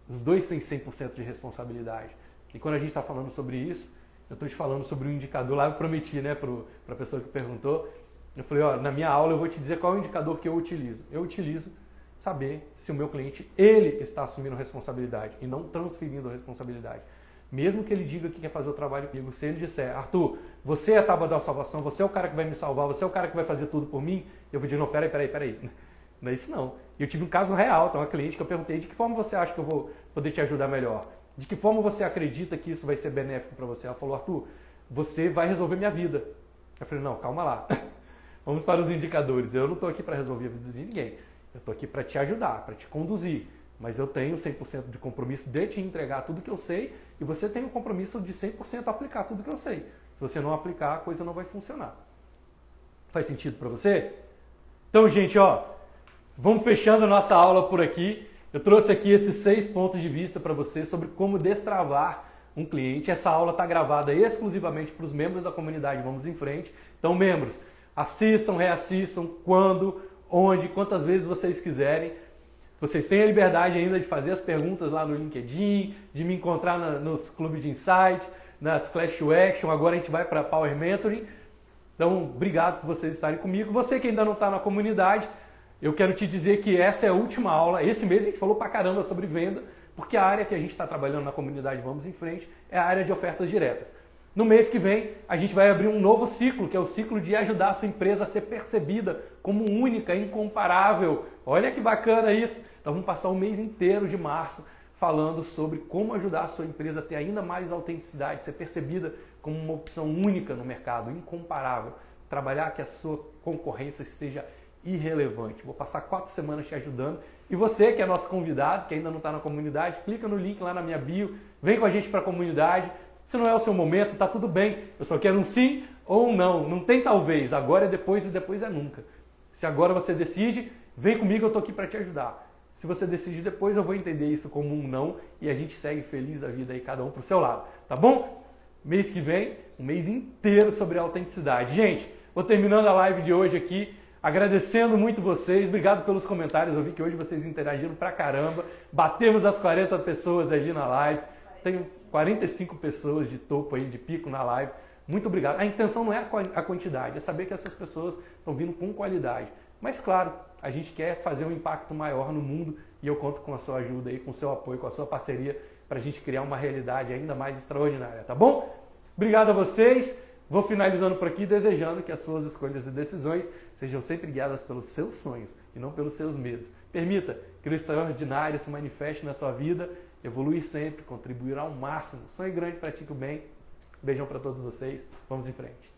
Os dois têm 100% de responsabilidade. E quando a gente está falando sobre isso, eu estou te falando sobre um indicador lá, eu prometi né, para a pessoa que perguntou. Eu falei, ó, na minha aula eu vou te dizer qual é o indicador que eu utilizo. Eu utilizo saber se o meu cliente, ele está assumindo responsabilidade e não transferindo a responsabilidade. Mesmo que ele diga que quer fazer o trabalho comigo, se ele disser, Arthur, você é a tábua da salvação, você é o cara que vai me salvar, você é o cara que vai fazer tudo por mim, eu vou dizer, não, peraí, peraí, peraí. Não é isso não. Eu tive um caso real, então uma cliente que eu perguntei, de que forma você acha que eu vou poder te ajudar melhor? De que forma você acredita que isso vai ser benéfico para você? Ela falou, Arthur, você vai resolver minha vida. Eu falei, não, calma lá. [LAUGHS] Vamos para os indicadores. Eu não estou aqui para resolver a vida de ninguém. Eu estou aqui para te ajudar, para te conduzir. Mas eu tenho 100% de compromisso de te entregar tudo que eu sei e você tem o compromisso de 100% aplicar tudo que eu sei. Se você não aplicar, a coisa não vai funcionar. Faz sentido para você? Então, gente, ó, vamos fechando a nossa aula por aqui. Eu trouxe aqui esses seis pontos de vista para você sobre como destravar um cliente. Essa aula está gravada exclusivamente para os membros da comunidade Vamos em Frente. Então, membros, assistam, reassistam quando, onde, quantas vezes vocês quiserem. Vocês têm a liberdade ainda de fazer as perguntas lá no LinkedIn, de me encontrar na, nos clubes de insights, nas Clash to Action. Agora a gente vai para Power Mentoring. Então, obrigado por vocês estarem comigo. Você que ainda não está na comunidade, eu quero te dizer que essa é a última aula. Esse mês a gente falou pra caramba sobre venda, porque a área que a gente está trabalhando na comunidade Vamos em Frente é a área de ofertas diretas. No mês que vem, a gente vai abrir um novo ciclo, que é o ciclo de ajudar a sua empresa a ser percebida como única, incomparável. Olha que bacana isso! Nós vamos passar o mês inteiro de março falando sobre como ajudar a sua empresa a ter ainda mais autenticidade, ser percebida como uma opção única no mercado, incomparável. Trabalhar que a sua concorrência esteja irrelevante. Vou passar quatro semanas te ajudando. E você, que é nosso convidado, que ainda não está na comunidade, clica no link lá na minha bio, vem com a gente para a comunidade. Se não é o seu momento, tá tudo bem. Eu só quero um sim ou um não. Não tem talvez. Agora é depois e depois é nunca. Se agora você decide, vem comigo, eu estou aqui para te ajudar. Se você decidir depois, eu vou entender isso como um não e a gente segue feliz da vida aí, cada um pro seu lado, tá bom? Mês que vem, um mês inteiro sobre autenticidade. Gente, vou terminando a live de hoje aqui, agradecendo muito vocês, obrigado pelos comentários, eu vi que hoje vocês interagiram pra caramba, batemos as 40 pessoas ali na live, tenho 45 pessoas de topo aí, de pico na live, muito obrigado. A intenção não é a quantidade, é saber que essas pessoas estão vindo com qualidade. Mas claro, a gente quer fazer um impacto maior no mundo e eu conto com a sua ajuda aí, com o seu apoio, com a sua parceria para a gente criar uma realidade ainda mais extraordinária, tá bom? Obrigado a vocês. Vou finalizando por aqui desejando que as suas escolhas e decisões sejam sempre guiadas pelos seus sonhos e não pelos seus medos. Permita que o extraordinário se manifeste na sua vida, evoluir sempre, contribuir ao máximo. Sonhe grande, pratique o bem. Beijão para todos vocês. Vamos em frente.